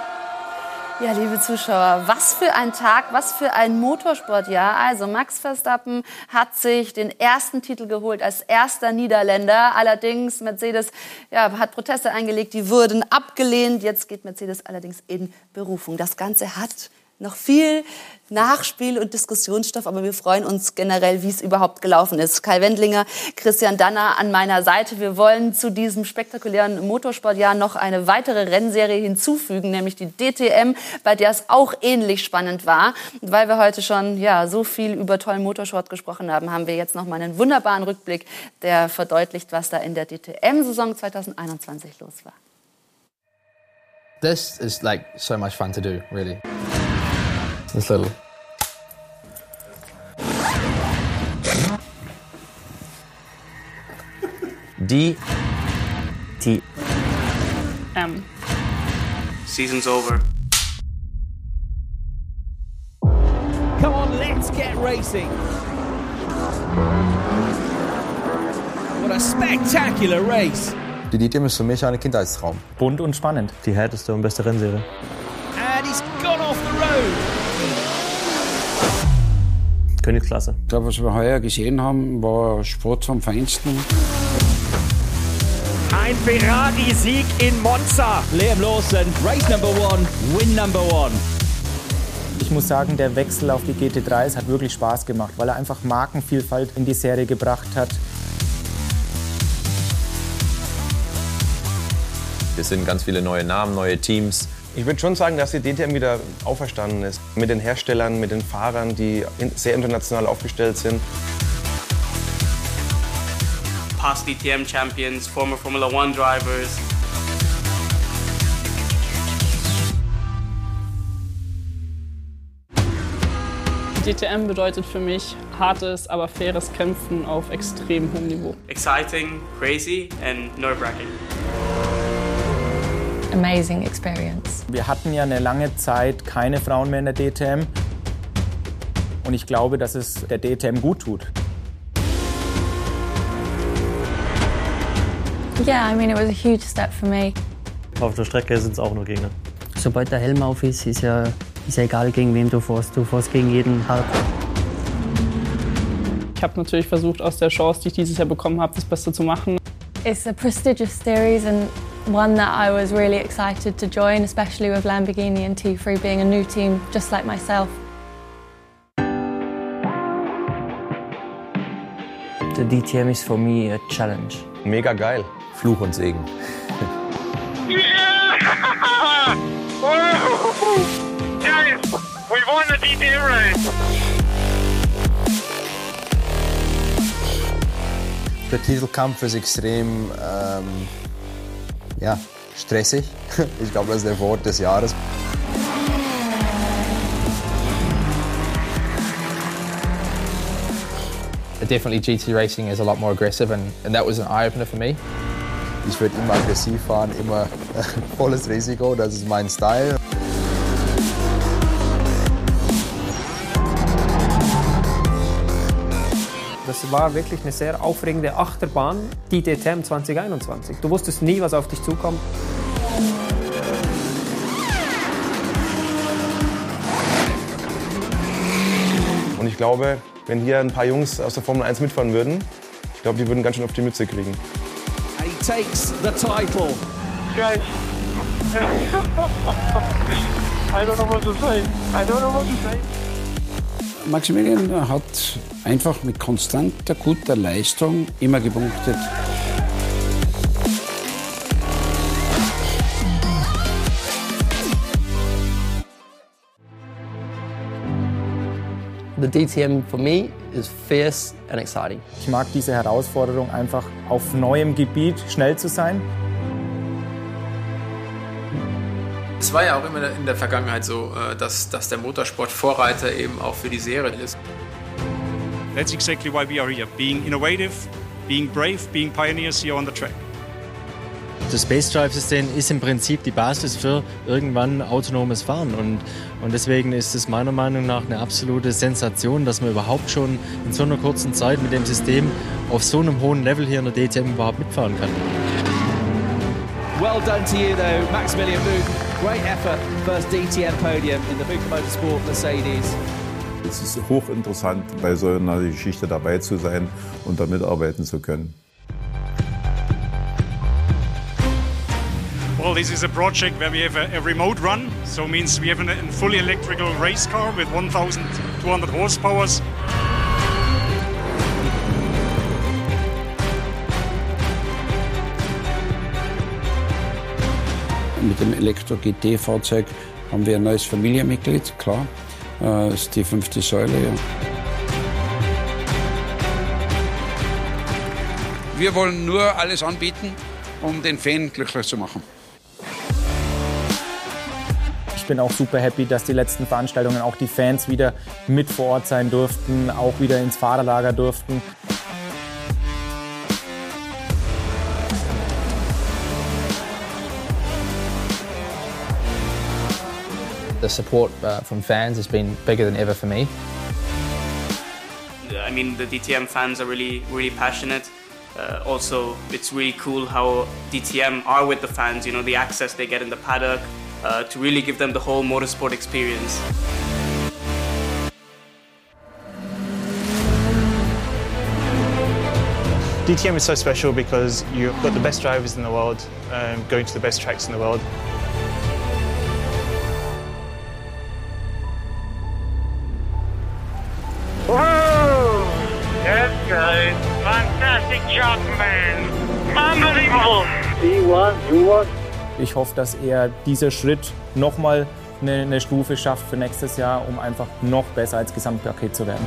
[SPEAKER 1] Ja, liebe Zuschauer, was für ein Tag, was für ein Motorsportjahr. Also Max Verstappen hat sich den ersten Titel geholt als erster Niederländer. Allerdings Mercedes ja, hat Proteste eingelegt, die wurden abgelehnt. Jetzt geht Mercedes allerdings in Berufung. Das Ganze hat noch viel Nachspiel und Diskussionsstoff, aber wir freuen uns generell, wie es überhaupt gelaufen ist. Kai Wendlinger, Christian Danner an meiner Seite. Wir wollen zu diesem spektakulären Motorsportjahr noch eine weitere Rennserie hinzufügen, nämlich die DTM, bei der es auch ähnlich spannend war. Und weil wir heute schon ja, so viel über tollen Motorsport gesprochen haben, haben wir jetzt noch mal einen wunderbaren Rückblick, der verdeutlicht, was da in der DTM-Saison 2021 los war.
[SPEAKER 12] This is like so much fun to do, really. This little. D. T.
[SPEAKER 13] M. Season's over.
[SPEAKER 14] Come on, let's get racing. What a spectacular race.
[SPEAKER 15] Die DTM ist für mich ein Kindheitstraum.
[SPEAKER 16] Bunt und spannend.
[SPEAKER 17] Die härteste und beste Rennserie.
[SPEAKER 14] And he's gone off the road.
[SPEAKER 17] Königsklasse.
[SPEAKER 18] Da, was wir heuer gesehen haben, war Sport vom Feinsten.
[SPEAKER 14] Ein Ferrari-Sieg in Monza. Liam Lawson, Race Number One, Win Number One.
[SPEAKER 16] Ich muss sagen, der Wechsel auf die GT3s hat wirklich Spaß gemacht, weil er einfach Markenvielfalt in die Serie gebracht hat.
[SPEAKER 19] Es sind ganz viele neue Namen, neue Teams.
[SPEAKER 20] Ich würde schon sagen, dass die DTM wieder auferstanden ist. Mit den Herstellern, mit den Fahrern, die sehr international aufgestellt sind.
[SPEAKER 13] Past DTM champions, former Formula One drivers.
[SPEAKER 21] DTM bedeutet für mich hartes, aber faires Kämpfen auf extrem hohem Niveau.
[SPEAKER 13] Exciting, crazy and nerve-wracking.
[SPEAKER 22] Amazing experience.
[SPEAKER 16] Wir hatten ja eine lange Zeit keine Frauen mehr in der DTM. Und ich glaube, dass es der DTM gut tut.
[SPEAKER 22] Yeah, I mean, it was a huge step for me.
[SPEAKER 17] Auf der Strecke sind es auch nur Gegner.
[SPEAKER 23] Sobald der Helm auf ist, ist ja, ist ja egal, gegen wem du fährst. Du fährst gegen jeden hart.
[SPEAKER 21] Ich habe natürlich versucht, aus der Chance, die ich dieses Jahr bekommen habe, das Beste zu machen.
[SPEAKER 22] It's a prestigious series and one that I was really excited to join, especially with Lamborghini and T3 being a new team just like myself.
[SPEAKER 23] The DTM is for me a challenge.
[SPEAKER 20] Mega geil.
[SPEAKER 19] Fluch und Segen.
[SPEAKER 24] Guys, we won the DTM race.
[SPEAKER 15] Der Titelkampf ist extrem ähm, um, ja, stressig. Ich glaube, das ist der Wort des Jahres.
[SPEAKER 12] Definitely GT racing is a lot more aggressive and, and that was an eye-opener for me.
[SPEAKER 15] Ich würde immer aggressiv fahren, immer volles Risiko, das ist mein Style.
[SPEAKER 25] Das war wirklich eine sehr aufregende Achterbahn, die DTM 2021. Du wusstest nie, was auf dich zukommt.
[SPEAKER 20] Und ich glaube, wenn hier ein paar Jungs aus der Formel 1 mitfahren würden, ich glaube, die würden ganz schön auf die Mütze kriegen.
[SPEAKER 14] He takes the title.
[SPEAKER 24] Guys. I don't know what to say. I don't know what to say.
[SPEAKER 18] Maximilian hat einfach mit konstanter, guter Leistung immer gepunktet.
[SPEAKER 23] The DTM for me is fierce and exciting.
[SPEAKER 16] Ich mag diese Herausforderung, einfach auf neuem Gebiet schnell zu sein.
[SPEAKER 26] Es war ja auch immer in der Vergangenheit so, äh, dass, dass der Motorsport Vorreiter eben auch für die Serie ist.
[SPEAKER 27] That's exactly why we are here, being innovative, being brave, being pioneers here on the track.
[SPEAKER 28] Das Space Drive System ist im Prinzip die Basis für irgendwann autonomes Fahren und, und deswegen ist es meiner Meinung nach eine absolute Sensation, dass man überhaupt schon in so einer kurzen Zeit mit dem System auf so einem hohen Level hier in der DTM überhaupt mitfahren kann.
[SPEAKER 14] Well done to you though, Maximilian Buch. Great effort, first DTM podium in the Buch Motorsport Mercedes.
[SPEAKER 29] Es ist hochinteressant, bei so einer Geschichte dabei zu sein und da mitarbeiten zu können.
[SPEAKER 27] Well, this is a project where we have a, a remote run, so means we have a, a fully electrical race car with 1,200 horsepower.
[SPEAKER 18] Mit dem Elektro-GT-Fahrzeug haben wir ein neues Familienmitglied, klar. Das ist die fünfte Säule. Ja.
[SPEAKER 30] Wir wollen nur alles anbieten, um den Fan glücklich zu machen.
[SPEAKER 16] Ich bin auch super happy, dass die letzten Veranstaltungen auch die Fans wieder mit vor Ort sein durften, auch wieder ins Fahrerlager durften.
[SPEAKER 12] The support uh, from fans has been bigger than ever for me.
[SPEAKER 13] I mean, the DTM fans are really, really passionate. Uh, also, it's really cool how DTM are with the fans, you know, the access they get in the paddock uh, to really give them the whole motorsport experience.
[SPEAKER 31] DTM is so special because you've got the best drivers in the world um, going to the best tracks in the world.
[SPEAKER 24] That's good. Fantastic job, man. Unbelievable.
[SPEAKER 16] D1, D1. Ich hoffe, dass er dieser Schritt nochmal eine, eine Stufe schafft für nächstes Jahr, um einfach noch besser als Gesamtpaket zu werden.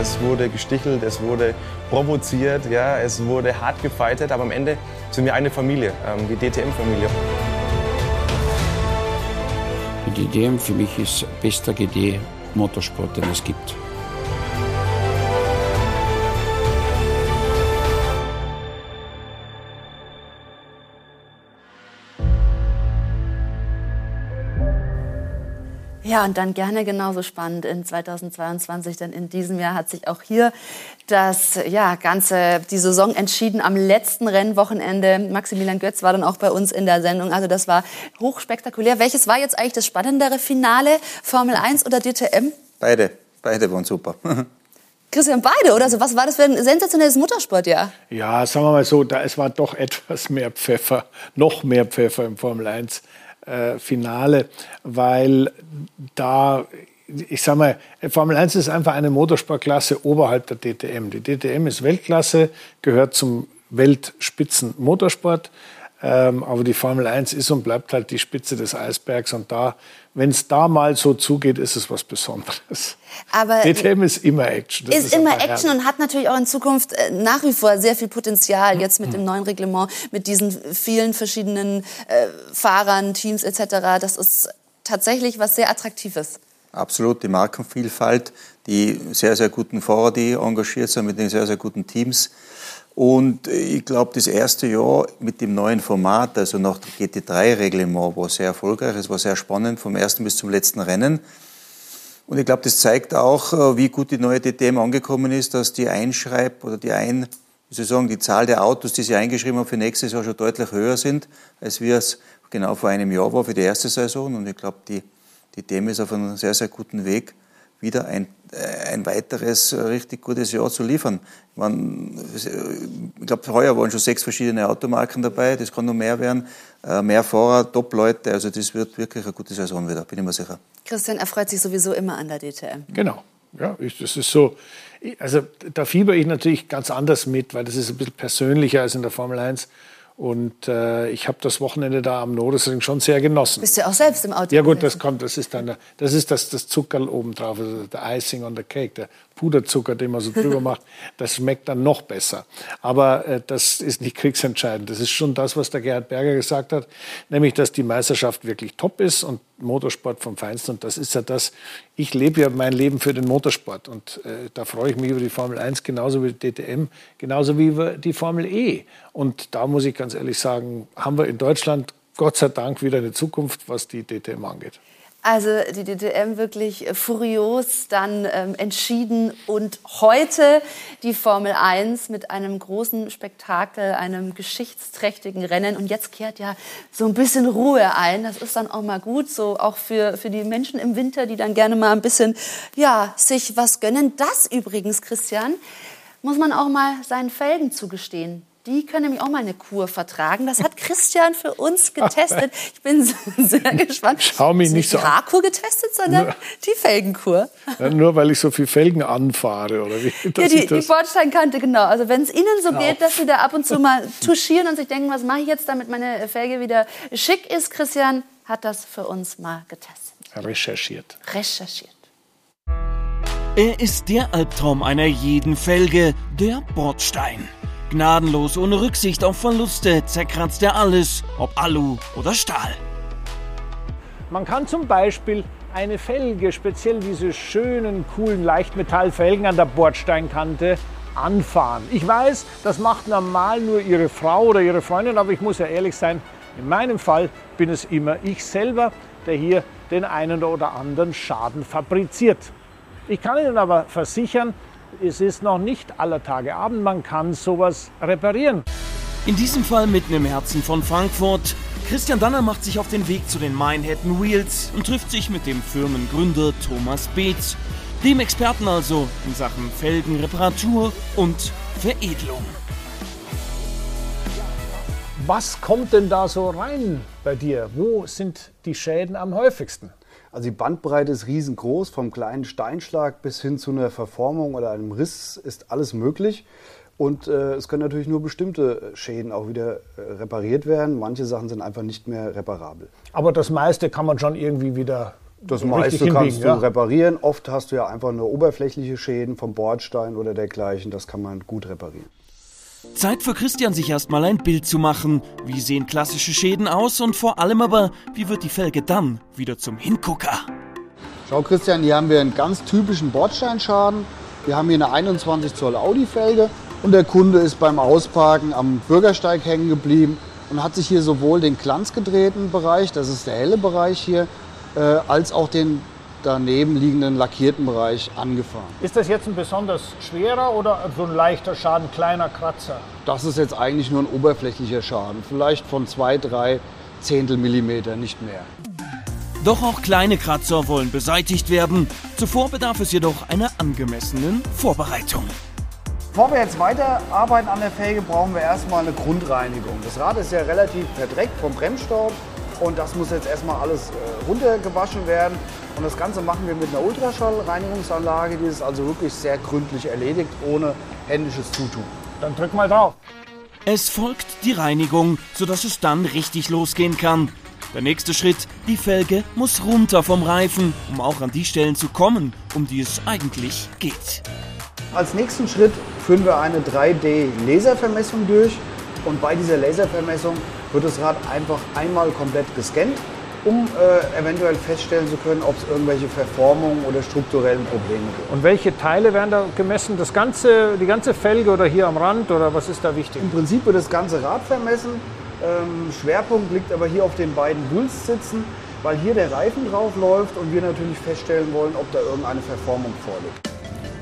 [SPEAKER 20] Es wurde gestichelt, es wurde provoziert, ja, es wurde hart gefeitet, aber am Ende sind wir eine Familie, ähm, die DTM-Familie.
[SPEAKER 18] DTM für mich ist bester GD-Motorsport, den es gibt.
[SPEAKER 1] Ja, und dann gerne genauso spannend in 2022, denn in diesem Jahr hat sich auch hier das ja, ganze, die Saison entschieden am letzten Rennwochenende. Maximilian Götz war dann auch bei uns in der Sendung. Also das war hochspektakulär. Welches war jetzt eigentlich das spannendere Finale? Formel 1 oder DTM?
[SPEAKER 2] Beide, beide waren super.
[SPEAKER 1] Christian, beide, oder? Also was war das für ein sensationelles Motorsportjahr?
[SPEAKER 3] Ja, sagen wir mal so, da, es war doch etwas mehr Pfeffer, noch mehr Pfeffer im Formel 1 äh, Finale, weil da, ich sag mal, Formel 1 ist einfach eine Motorsportklasse oberhalb der DTM. Die DTM ist Weltklasse, gehört zum Weltspitzenmotorsport. Ähm, aber die Formel 1 ist und bleibt halt die Spitze des Eisbergs. Und da, wenn es da mal so zugeht, ist es was Besonderes.
[SPEAKER 1] Aber
[SPEAKER 3] DTM ist immer Action.
[SPEAKER 1] Das ist, ist immer Action und hat natürlich auch in Zukunft äh, nach wie vor sehr viel Potenzial. Jetzt mit dem neuen Reglement, mit diesen vielen verschiedenen äh, Fahrern, Teams etc. Das ist tatsächlich was sehr Attraktives.
[SPEAKER 2] Absolut, die Markenvielfalt, die sehr, sehr guten Fahrer, die engagiert sind mit den sehr, sehr guten Teams. Und ich glaube, das erste Jahr mit dem neuen Format, also nach dem GT3-Reglement, war sehr erfolgreich. Es war sehr spannend vom ersten bis zum letzten Rennen. Und ich glaube, das zeigt auch, wie gut die neue DTM angekommen ist, dass die Einschreib- oder die Ein, wie soll ich sagen, die Zahl der Autos, die sie eingeschrieben haben für nächstes Jahr schon deutlich höher sind, als wir es genau vor einem Jahr war für die erste Saison. Und ich glaube, die, die DTM ist auf einem sehr, sehr guten Weg, wieder ein, ein weiteres richtig gutes Jahr zu liefern. Man, ich glaube, heuer waren schon sechs verschiedene Automarken dabei, das kann noch mehr werden. Mehr Fahrer, Top-Leute, also das wird wirklich eine gute Saison wieder, bin ich mir sicher.
[SPEAKER 1] Christian erfreut sich sowieso immer an der DTM.
[SPEAKER 3] Genau. Ja, ich, das ist so. Also da fieber ich natürlich ganz anders mit, weil das ist ein bisschen persönlicher als in der Formel 1. Und äh, ich habe das Wochenende da am Nordesring schon sehr genossen.
[SPEAKER 1] Bist du auch selbst im Auto?
[SPEAKER 3] Ja gut, das kommt, das ist dann, das ist das, das Zuckerl obendrauf, also der Icing on the Cake, der Puderzucker, den man so drüber macht. Das schmeckt dann noch besser. Aber äh, das ist nicht kriegsentscheidend. Das ist schon das, was der Gerhard Berger gesagt hat, nämlich, dass die Meisterschaft wirklich top ist und Motorsport vom Feinsten. Und das ist ja das, ich lebe ja mein Leben für den Motorsport. Und äh, da freue ich mich über die Formel 1 genauso wie die DTM, genauso wie über die Formel E. Und da muss ich ganz ehrlich sagen, haben wir in Deutschland Gott sei Dank wieder eine Zukunft, was die DTM angeht.
[SPEAKER 1] Also die DTM wirklich furios dann ähm, entschieden und heute die Formel 1 mit einem großen Spektakel, einem geschichtsträchtigen Rennen und jetzt kehrt ja so ein bisschen Ruhe ein. Das ist dann auch mal gut, so auch für, für die Menschen im Winter, die dann gerne mal ein bisschen ja, sich was gönnen. Das übrigens, Christian, muss man auch mal seinen Felgen zugestehen die können nämlich auch mal eine Kur vertragen. Das hat Christian für uns getestet. Ich bin sehr gespannt.
[SPEAKER 3] Schau mich nicht so
[SPEAKER 1] an. Die Haarkur getestet, sondern nur, die Felgenkur.
[SPEAKER 3] Ja, nur weil ich so viel Felgen anfahre, oder wie?
[SPEAKER 1] Ja, die, die Bordsteinkante, genau. Also wenn es Ihnen so ja. geht, dass Sie da ab und zu mal touchieren und sich denken, was mache ich jetzt, damit meine Felge wieder schick ist, Christian hat das für uns mal getestet.
[SPEAKER 3] Recherchiert.
[SPEAKER 1] Recherchiert.
[SPEAKER 32] Er ist der Albtraum einer jeden Felge, der Bordstein. Gnadenlos, ohne Rücksicht auf Verluste, zerkratzt er alles, ob Alu oder Stahl.
[SPEAKER 3] Man kann zum Beispiel eine Felge, speziell diese schönen, coolen Leichtmetallfelgen an der Bordsteinkante, anfahren. Ich weiß, das macht normal nur Ihre Frau oder Ihre Freundin, aber ich muss ja ehrlich sein, in meinem Fall bin es immer ich selber, der hier den einen oder anderen Schaden fabriziert. Ich kann Ihnen aber versichern, es ist noch nicht aller Tage Abend, man kann sowas reparieren.
[SPEAKER 32] In diesem Fall mitten im Herzen von Frankfurt. Christian Danner macht sich auf den Weg zu den Manhattan Wheels und trifft sich mit dem Firmengründer Thomas Beetz, dem Experten also in Sachen Felgenreparatur und Veredelung.
[SPEAKER 3] Was kommt denn da so rein bei dir? Wo sind die Schäden am häufigsten?
[SPEAKER 33] Also die Bandbreite ist riesengroß, vom kleinen Steinschlag bis hin zu einer Verformung oder einem Riss ist alles möglich. Und äh, es können natürlich nur bestimmte Schäden auch wieder äh, repariert werden. Manche Sachen sind einfach nicht mehr reparabel.
[SPEAKER 3] Aber das meiste kann man schon irgendwie wieder.
[SPEAKER 33] Das meiste kannst du ja. reparieren. Oft hast du ja einfach nur oberflächliche Schäden vom Bordstein oder dergleichen. Das kann man gut reparieren.
[SPEAKER 32] Zeit für Christian, sich erstmal ein Bild zu machen. Wie sehen klassische Schäden aus und vor allem aber, wie wird die Felge dann wieder zum Hingucker?
[SPEAKER 33] Schau Christian, hier haben wir einen ganz typischen Bordsteinschaden. Wir haben hier eine 21 Zoll Audi-Felge und der Kunde ist beim Ausparken am Bürgersteig hängen geblieben und hat sich hier sowohl den glanzgedrehten Bereich, das ist der helle Bereich hier, äh, als auch den daneben liegenden lackierten Bereich angefahren.
[SPEAKER 3] Ist das jetzt ein besonders schwerer oder so ein leichter Schaden, kleiner Kratzer?
[SPEAKER 33] Das ist jetzt eigentlich nur ein oberflächlicher Schaden, vielleicht von zwei, drei Zehntel Millimeter, nicht mehr.
[SPEAKER 32] Doch auch kleine Kratzer wollen beseitigt werden. Zuvor bedarf es jedoch einer angemessenen Vorbereitung.
[SPEAKER 33] Bevor wir jetzt weiterarbeiten an der Felge, brauchen wir erstmal eine Grundreinigung. Das Rad ist ja relativ verdreckt vom Bremsstaub und das muss jetzt erstmal alles äh, runtergewaschen werden. Und das Ganze machen wir mit einer Ultraschallreinigungsanlage, die ist also wirklich sehr gründlich erledigt, ohne händisches Zutun.
[SPEAKER 3] Dann drück mal drauf.
[SPEAKER 32] Es folgt die Reinigung, sodass es dann richtig losgehen kann. Der nächste Schritt, die Felge muss runter vom Reifen, um auch an die Stellen zu kommen, um die es eigentlich geht.
[SPEAKER 33] Als nächsten Schritt führen wir eine 3D-Laservermessung durch und bei dieser Laservermessung wird das Rad einfach einmal komplett gescannt um äh, eventuell feststellen zu können, ob es irgendwelche Verformungen oder strukturellen Probleme gibt.
[SPEAKER 3] Und welche Teile werden da gemessen? Das ganze, die ganze Felge oder hier am Rand oder was ist da wichtig?
[SPEAKER 33] Im Prinzip wird das ganze Rad vermessen. Ähm, Schwerpunkt liegt aber hier auf den beiden Wulstsitzen, weil hier der Reifen drauf läuft und wir natürlich feststellen wollen, ob da irgendeine Verformung vorliegt.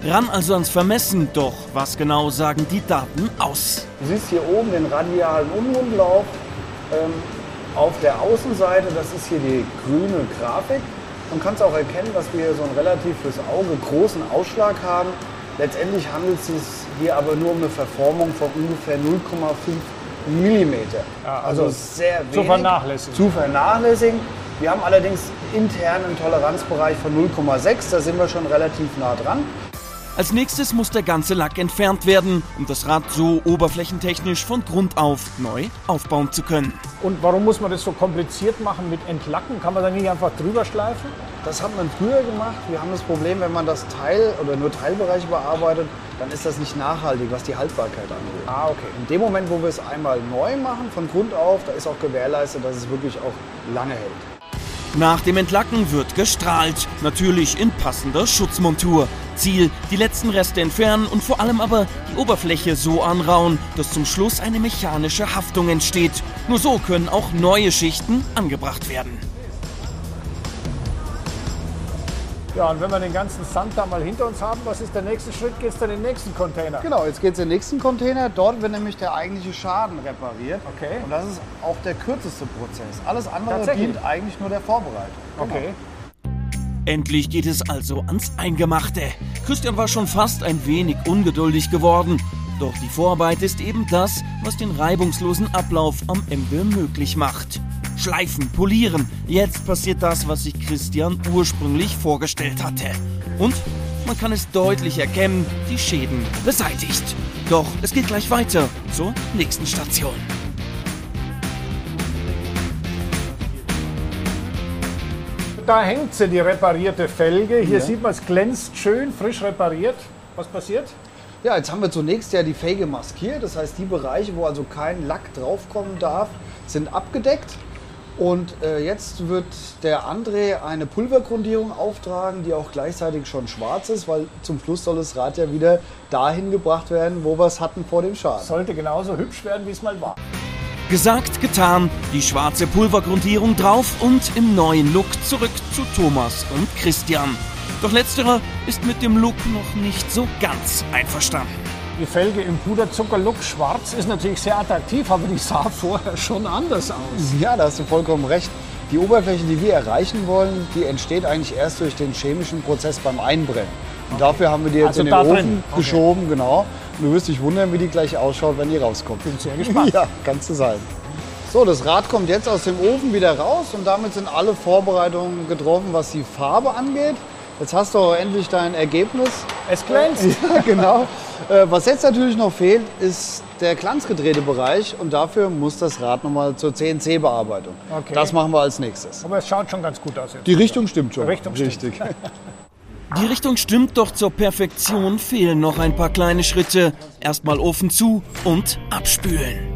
[SPEAKER 32] Ran also ans Vermessen, doch was genau sagen die Daten aus?
[SPEAKER 33] Du siehst hier oben den radialen Unrundlauf. Ähm, auf der Außenseite, das ist hier die grüne Grafik. Man kann es auch erkennen, dass wir hier so einen relativ fürs Auge großen Ausschlag haben. Letztendlich handelt es sich hier aber nur um eine Verformung von ungefähr 0,5 mm.
[SPEAKER 3] Ja, also, also, sehr wenig. Zu vernachlässigen.
[SPEAKER 33] Zu vernachlässigen. Wir haben allerdings intern einen Toleranzbereich von 0,6, da sind wir schon relativ nah dran.
[SPEAKER 32] Als nächstes muss der ganze Lack entfernt werden, um das Rad so oberflächentechnisch von Grund auf neu aufbauen zu können.
[SPEAKER 3] Und warum muss man das so kompliziert machen mit Entlacken? Kann man da nicht einfach drüber schleifen?
[SPEAKER 33] Das hat man früher gemacht. Wir haben das Problem, wenn man das Teil oder nur Teilbereiche bearbeitet, dann ist das nicht nachhaltig, was die Haltbarkeit angeht.
[SPEAKER 3] Ah, okay.
[SPEAKER 33] In dem Moment, wo wir es einmal neu machen, von Grund auf, da ist auch gewährleistet, dass es wirklich auch lange hält.
[SPEAKER 32] Nach dem Entlacken wird gestrahlt, natürlich in passender Schutzmontur. Ziel, die letzten Reste entfernen und vor allem aber die Oberfläche so anrauen, dass zum Schluss eine mechanische Haftung entsteht. Nur so können auch neue Schichten angebracht werden.
[SPEAKER 3] Ja, und wenn wir den ganzen Sand da mal hinter uns haben, was ist der nächste Schritt? Geht es dann in den nächsten Container?
[SPEAKER 33] Genau, jetzt geht es in den nächsten Container. Dort wird nämlich der eigentliche Schaden repariert.
[SPEAKER 3] Okay.
[SPEAKER 33] Und das ist auch der kürzeste Prozess. Alles andere dient eigentlich nur der Vorbereitung. Genau.
[SPEAKER 3] Okay.
[SPEAKER 32] Endlich geht es also ans Eingemachte. Christian war schon fast ein wenig ungeduldig geworden. Doch die Vorarbeit ist eben das, was den reibungslosen Ablauf am Ende möglich macht. Schleifen, polieren. Jetzt passiert das, was sich Christian ursprünglich vorgestellt hatte. Und man kann es deutlich erkennen, die Schäden beseitigt. Doch es geht gleich weiter zur nächsten Station.
[SPEAKER 3] Da hängt sie, die reparierte Felge. Hier
[SPEAKER 33] Ja.
[SPEAKER 3] sieht man, es glänzt schön, frisch repariert. Was passiert?
[SPEAKER 33] Ja, jetzt haben wir zunächst ja die Felge maskiert. Das heißt, die Bereiche, wo also kein Lack draufkommen darf, sind abgedeckt. Und äh, jetzt wird der André eine Pulvergrundierung auftragen, die auch gleichzeitig schon schwarz ist, weil zum Schluss soll das Rad ja wieder dahin gebracht werden, wo wir es hatten vor dem Schaden.
[SPEAKER 3] Sollte genauso hübsch werden, wie es mal war.
[SPEAKER 32] Gesagt, getan, die schwarze Pulvergrundierung drauf und im neuen Look zurück zu Thomas und Christian. Doch letzterer ist mit dem Look noch nicht so ganz einverstanden.
[SPEAKER 3] Die Felge im Puderzuckerlook schwarz ist natürlich sehr attraktiv, aber die sah vorher schon anders aus.
[SPEAKER 33] Ja, da hast du vollkommen recht. Die Oberfläche, die wir erreichen wollen, die entsteht eigentlich erst durch den chemischen Prozess beim Einbrennen. Und dafür haben wir die jetzt
[SPEAKER 3] Also
[SPEAKER 33] in den Ofen.
[SPEAKER 3] Okay.
[SPEAKER 33] geschoben, genau. Und du wirst dich wundern, wie die gleich ausschaut, wenn die rauskommt.
[SPEAKER 3] Bin sehr gespannt.
[SPEAKER 33] ja, kannst du sein. So, das Rad kommt jetzt aus dem Ofen wieder raus und damit sind alle Vorbereitungen getroffen, was die Farbe angeht. Jetzt hast du auch endlich dein Ergebnis.
[SPEAKER 3] Es glänzt.
[SPEAKER 33] Ja, genau. Äh, Was jetzt natürlich noch fehlt, ist der glanzgedrehte Bereich und dafür muss das Rad nochmal zur CNC-Bearbeitung.
[SPEAKER 3] Okay.
[SPEAKER 33] Das machen wir als nächstes.
[SPEAKER 3] Aber es schaut schon ganz gut aus jetzt.
[SPEAKER 33] Die Richtung stimmt schon.
[SPEAKER 3] Die Richtung stimmt.
[SPEAKER 33] Richtig.
[SPEAKER 32] Die Richtung stimmt, doch zur Perfektion fehlen noch ein paar kleine Schritte. Erstmal Ofen zu und abspülen.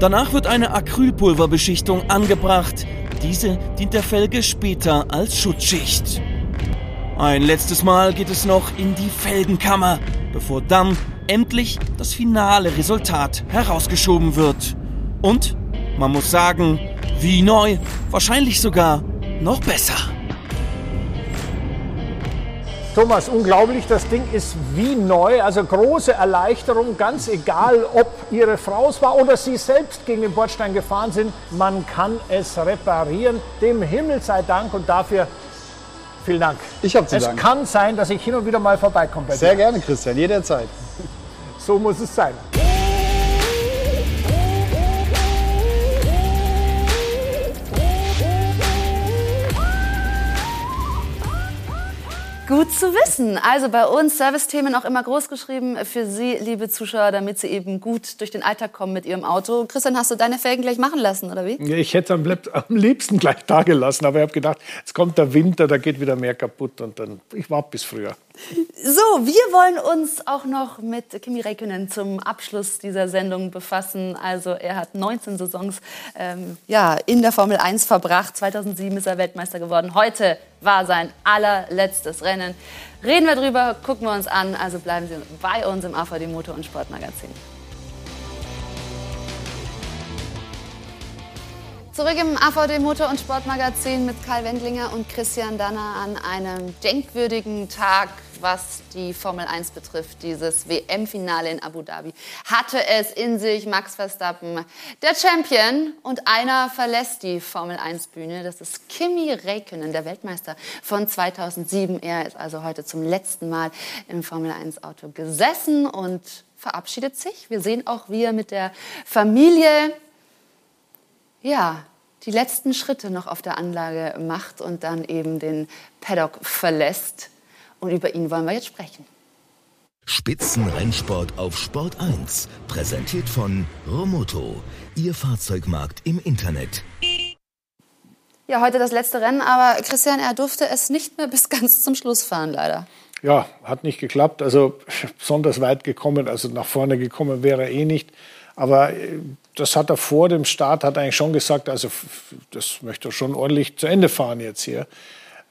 [SPEAKER 32] Danach wird eine Acrylpulverbeschichtung angebracht. Diese dient der Felge später als Schutzschicht. Ein letztes Mal geht es noch in die Felgenkammer, bevor dann endlich das finale Resultat herausgeschoben wird. Und man muss sagen, wie neu, wahrscheinlich sogar noch besser.
[SPEAKER 3] Thomas, unglaublich, das Ding ist wie neu, also große Erleichterung, ganz egal, ob Ihre Frau es war oder Sie selbst gegen den Bordstein gefahren sind, man kann es reparieren, dem Himmel sei Dank und dafür vielen Dank.
[SPEAKER 33] Ich habe zu
[SPEAKER 3] Es
[SPEAKER 33] danken.
[SPEAKER 3] kann sein, dass ich hin und wieder mal vorbeikomme bei
[SPEAKER 33] Sehr
[SPEAKER 3] dir.
[SPEAKER 33] gerne, Christian, jederzeit.
[SPEAKER 3] So muss es sein.
[SPEAKER 1] Gut zu wissen. Also bei uns Servicethemen auch immer groß geschrieben für Sie, liebe Zuschauer, damit Sie eben gut durch den Alltag kommen mit Ihrem Auto. Christian, hast du deine Felgen gleich machen lassen, oder wie?
[SPEAKER 3] Ich hätte es am, am liebsten gleich da gelassen, aber ich habe gedacht, jetzt kommt der Winter, da geht wieder mehr kaputt und dann, ich warte bis früher.
[SPEAKER 1] So, wir wollen uns auch noch mit Kimi Räikkönen zum Abschluss dieser Sendung befassen. Also er hat 19 Saisons ähm, ja, in der Formel 1 verbracht. 2007 ist er Weltmeister geworden. Heute war sein allerletztes Rennen. Reden wir drüber, gucken wir uns an. Also bleiben Sie bei uns im AVD Motor- und Sportmagazin. Zurück im AVD Motor- und Sportmagazin mit Karl Wendlinger und Christian Danner an einem denkwürdigen Tag, was die Formel 1 betrifft. Dieses WM-Finale in Abu Dhabi hatte es in sich. Max Verstappen, der Champion, und einer verlässt die Formel 1-Bühne. Das ist Kimi Räikkönen, der Weltmeister von 2007. Er ist also heute zum letzten Mal im Formel 1-Auto gesessen und verabschiedet sich. Wir sehen auch, wie er mit der Familie ja, die letzten Schritte noch auf der Anlage macht und dann eben den Paddock verlässt. Und über ihn wollen wir jetzt sprechen.
[SPEAKER 34] Spitzenrennsport auf Sport 1. Präsentiert von Romoto. Ihr Fahrzeugmarkt im Internet.
[SPEAKER 1] Ja, heute das letzte Rennen, aber Christian, er durfte es nicht mehr bis ganz zum Schluss fahren, leider.
[SPEAKER 3] Ja, hat nicht geklappt. Also besonders weit gekommen, also nach vorne gekommen wäre er eh nicht. Aber äh, das hat er vor dem Start, hat eigentlich schon gesagt, also das möchte er schon ordentlich zu Ende fahren jetzt hier.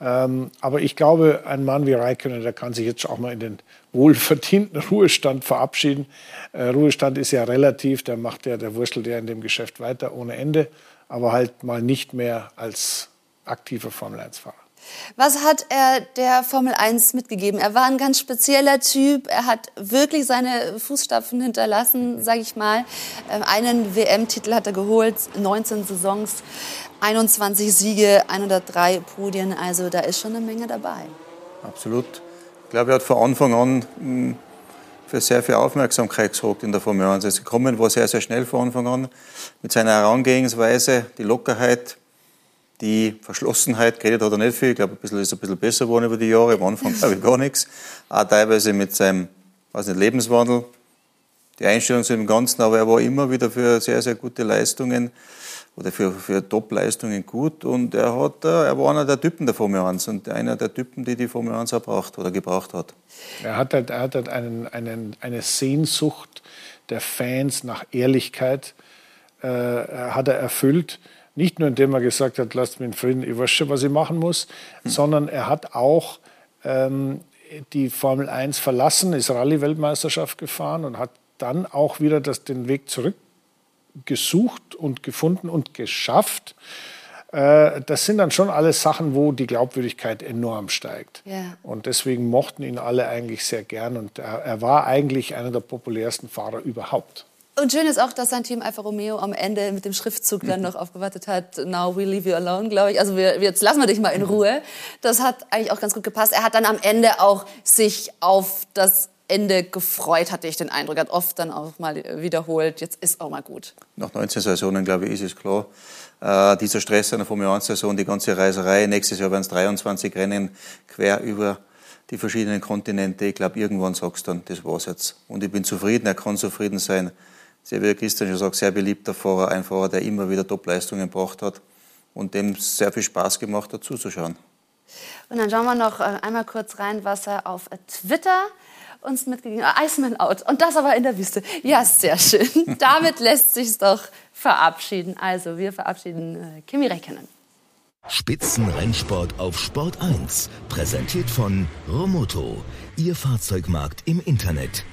[SPEAKER 3] Ähm, aber ich glaube, ein Mann wie Raikkonen, der kann sich jetzt auch mal in den wohlverdienten Ruhestand verabschieden. Äh, Ruhestand ist ja relativ, der macht ja, der wurschtelt ja in dem Geschäft weiter ohne Ende, aber halt mal nicht mehr als aktiver Formel-1-Fahrer.
[SPEAKER 1] Was hat er der Formel 1 mitgegeben? Er war ein ganz spezieller Typ. Er hat wirklich seine Fußstapfen hinterlassen, sage ich mal. Ähm, einen WM-Titel hat er geholt, 19 Saisons, 21 Siege, 103 Podien. Also da ist schon eine Menge dabei.
[SPEAKER 2] Absolut. Ich glaube, er hat von Anfang an hm, für sehr viel Aufmerksamkeit gesorgt in der Formel 1. Es gekommen war sehr, sehr schnell von Anfang an mit seiner Herangehensweise, die Lockerheit, die Verschlossenheit, geredet hat er nicht viel, ich glaube, ein bisschen ist ein bisschen besser geworden über die Jahre, am Anfang glaube ich gar nichts. Auch teilweise mit seinem, weiß nicht, Lebenswandel, die Einstellung zu dem Ganzen, aber er war immer wieder für sehr, sehr gute Leistungen oder für, für Top-Leistungen gut und er, hat, äh, er war einer der Typen der Formel 1 und einer der Typen, die die Formel 1 auch braucht oder gebraucht hat.
[SPEAKER 3] Er hat halt, er hat halt einen, einen, eine Sehnsucht der Fans nach Ehrlichkeit, äh, hat er erfüllt nicht nur indem er gesagt hat, lasst mich in Frieden, ich weiß schon, was ich machen muss, hm. sondern er hat auch ähm, die Formel 1 verlassen, ist Rallye-Weltmeisterschaft gefahren und hat dann auch wieder das, den Weg zurückgesucht und gefunden und geschafft. Äh, das sind dann schon alles Sachen, wo die Glaubwürdigkeit enorm steigt.
[SPEAKER 1] Ja.
[SPEAKER 3] Und deswegen mochten ihn alle eigentlich sehr gern und er, er war eigentlich einer der populärsten Fahrer überhaupt.
[SPEAKER 1] Und schön ist auch, dass sein Team Alfa Romeo am Ende mit dem Schriftzug dann noch aufgewartet hat, now we leave you alone, glaube ich. Also wir, jetzt lassen wir dich mal in Ruhe. Das hat eigentlich auch ganz gut gepasst. Er hat dann am Ende auch sich auf das Ende gefreut, hatte ich den Eindruck. Er hat oft dann auch mal wiederholt, jetzt ist auch mal gut.
[SPEAKER 2] Nach 19 Saisonen, glaube ich, ist es klar. Äh, dieser Stress einer Formel 1-Saison, die ganze Reiserei, nächstes Jahr werden es 23 Rennen quer über die verschiedenen Kontinente. Ich glaube, irgendwann sagst du dann, das war's jetzt. Und ich bin zufrieden, er kann zufrieden sein sehr, wie Christian schon sagt, sehr beliebter Fahrer, ein Fahrer, der immer wieder Top-Leistungen gebracht hat und dem sehr viel Spaß gemacht hat, zuzuschauen.
[SPEAKER 1] Und dann schauen wir noch äh, einmal kurz rein, was er auf Twitter uns mitgegeben hat. Iceman out. Und das aber in der Wüste. Ja, sehr schön. Damit lässt sich doch verabschieden. Also, wir verabschieden äh, Kimi Räikkönen.
[SPEAKER 34] Spitzenrennsport auf Sport 1. Präsentiert von Romoto. Ihr Fahrzeugmarkt im Internet.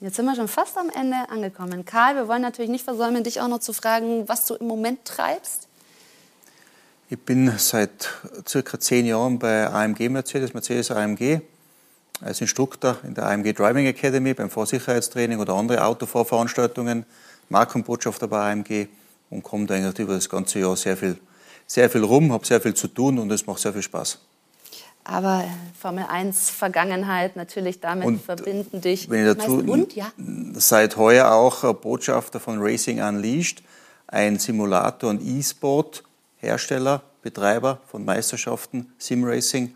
[SPEAKER 1] Jetzt sind wir schon fast am Ende angekommen. Karl, wir wollen natürlich nicht versäumen, dich auch noch zu fragen, was du im Moment treibst.
[SPEAKER 2] Ich bin seit circa zehn Jahren bei AMG Mercedes, Mercedes AMG, als Instruktor in der AMG Driving Academy beim Fahrsicherheitstraining oder andere Autofahrveranstaltungen, Markenbotschafter bei AMG und komme da eigentlich über das ganze Jahr sehr viel, sehr viel rum, habe sehr viel zu tun und es macht sehr viel Spaß.
[SPEAKER 1] Aber Formel 1 Vergangenheit natürlich damit und verbinden dich.
[SPEAKER 2] Wenn ich dazu und, ja? seit heuer auch Botschafter von Racing Unleashed, ein Simulator und E-Sport Hersteller, Betreiber von Meisterschaften, Sim Racing,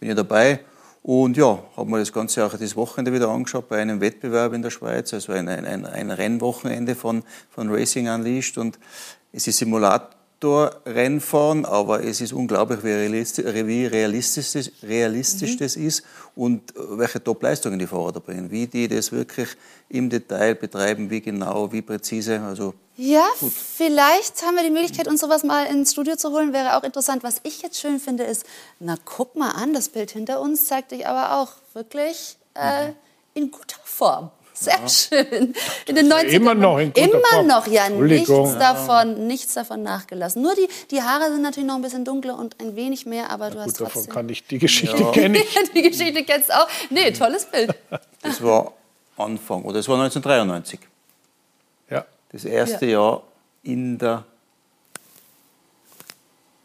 [SPEAKER 2] bin ich dabei. Und ja, habe mir das Ganze auch das Wochenende wieder angeschaut bei einem Wettbewerb in der Schweiz, also ein, ein, ein Rennwochenende von, von Racing Unleashed. Und es ist Simulator Rennfahren, aber es ist unglaublich, wie realistisch, wie realistisch, realistisch mhm. das ist und welche Top-Leistungen die Fahrer da bringen, wie die das wirklich im Detail betreiben, wie genau, wie präzise. Also
[SPEAKER 1] ja, gut. vielleicht haben wir die Möglichkeit, uns sowas mal ins Studio zu holen. Wäre auch interessant. Was ich jetzt schön finde, ist, na guck mal an, das Bild hinter uns zeigt dich aber auch wirklich äh, mhm. in guter Form. Sehr ja. schön. In den 90
[SPEAKER 3] immer noch in
[SPEAKER 1] guter Immer Form. noch, ja, nichts davon, nichts davon nachgelassen. Nur die, die Haare sind natürlich noch ein bisschen dunkler und ein wenig mehr, aber du
[SPEAKER 3] ja,
[SPEAKER 1] hast
[SPEAKER 3] gut,
[SPEAKER 1] trotzdem...
[SPEAKER 3] davon kann ich, die Geschichte ja. kenne ich.
[SPEAKER 1] die Geschichte kennst du auch. Nee, tolles Bild.
[SPEAKER 2] Das war Anfang, oder es war 1993.
[SPEAKER 3] Ja.
[SPEAKER 2] Das erste Jahr in der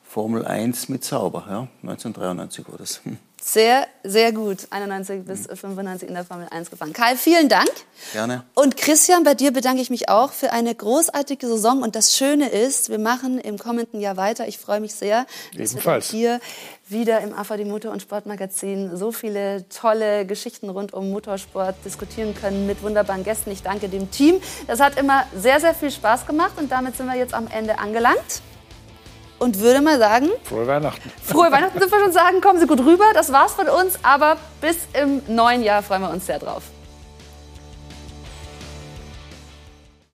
[SPEAKER 2] Formel 1 mit Sauber, ja, 1993 war das.
[SPEAKER 1] Sehr, sehr gut. 91 bis 95 in der Formel 1 gefahren. Karl, vielen Dank.
[SPEAKER 2] Gerne.
[SPEAKER 1] Und Christian, bei dir bedanke ich mich auch für eine großartige Saison. Und das Schöne ist, wir machen im kommenden Jahr weiter. Ich freue mich sehr, dass
[SPEAKER 3] Ebenfalls.
[SPEAKER 1] wir hier wieder im AVD Motor- und Sportmagazin so viele tolle Geschichten rund um Motorsport diskutieren können mit wunderbaren Gästen. Ich danke dem Team. Das hat immer sehr, sehr viel Spaß gemacht. Und damit sind wir jetzt am Ende angelangt und würde mal sagen.
[SPEAKER 3] Frohe Weihnachten.
[SPEAKER 1] Frohe Weihnachten sind wir schon sagen. Kommen Sie gut rüber. Das war's von uns. Aber bis im neuen Jahr freuen wir uns sehr drauf.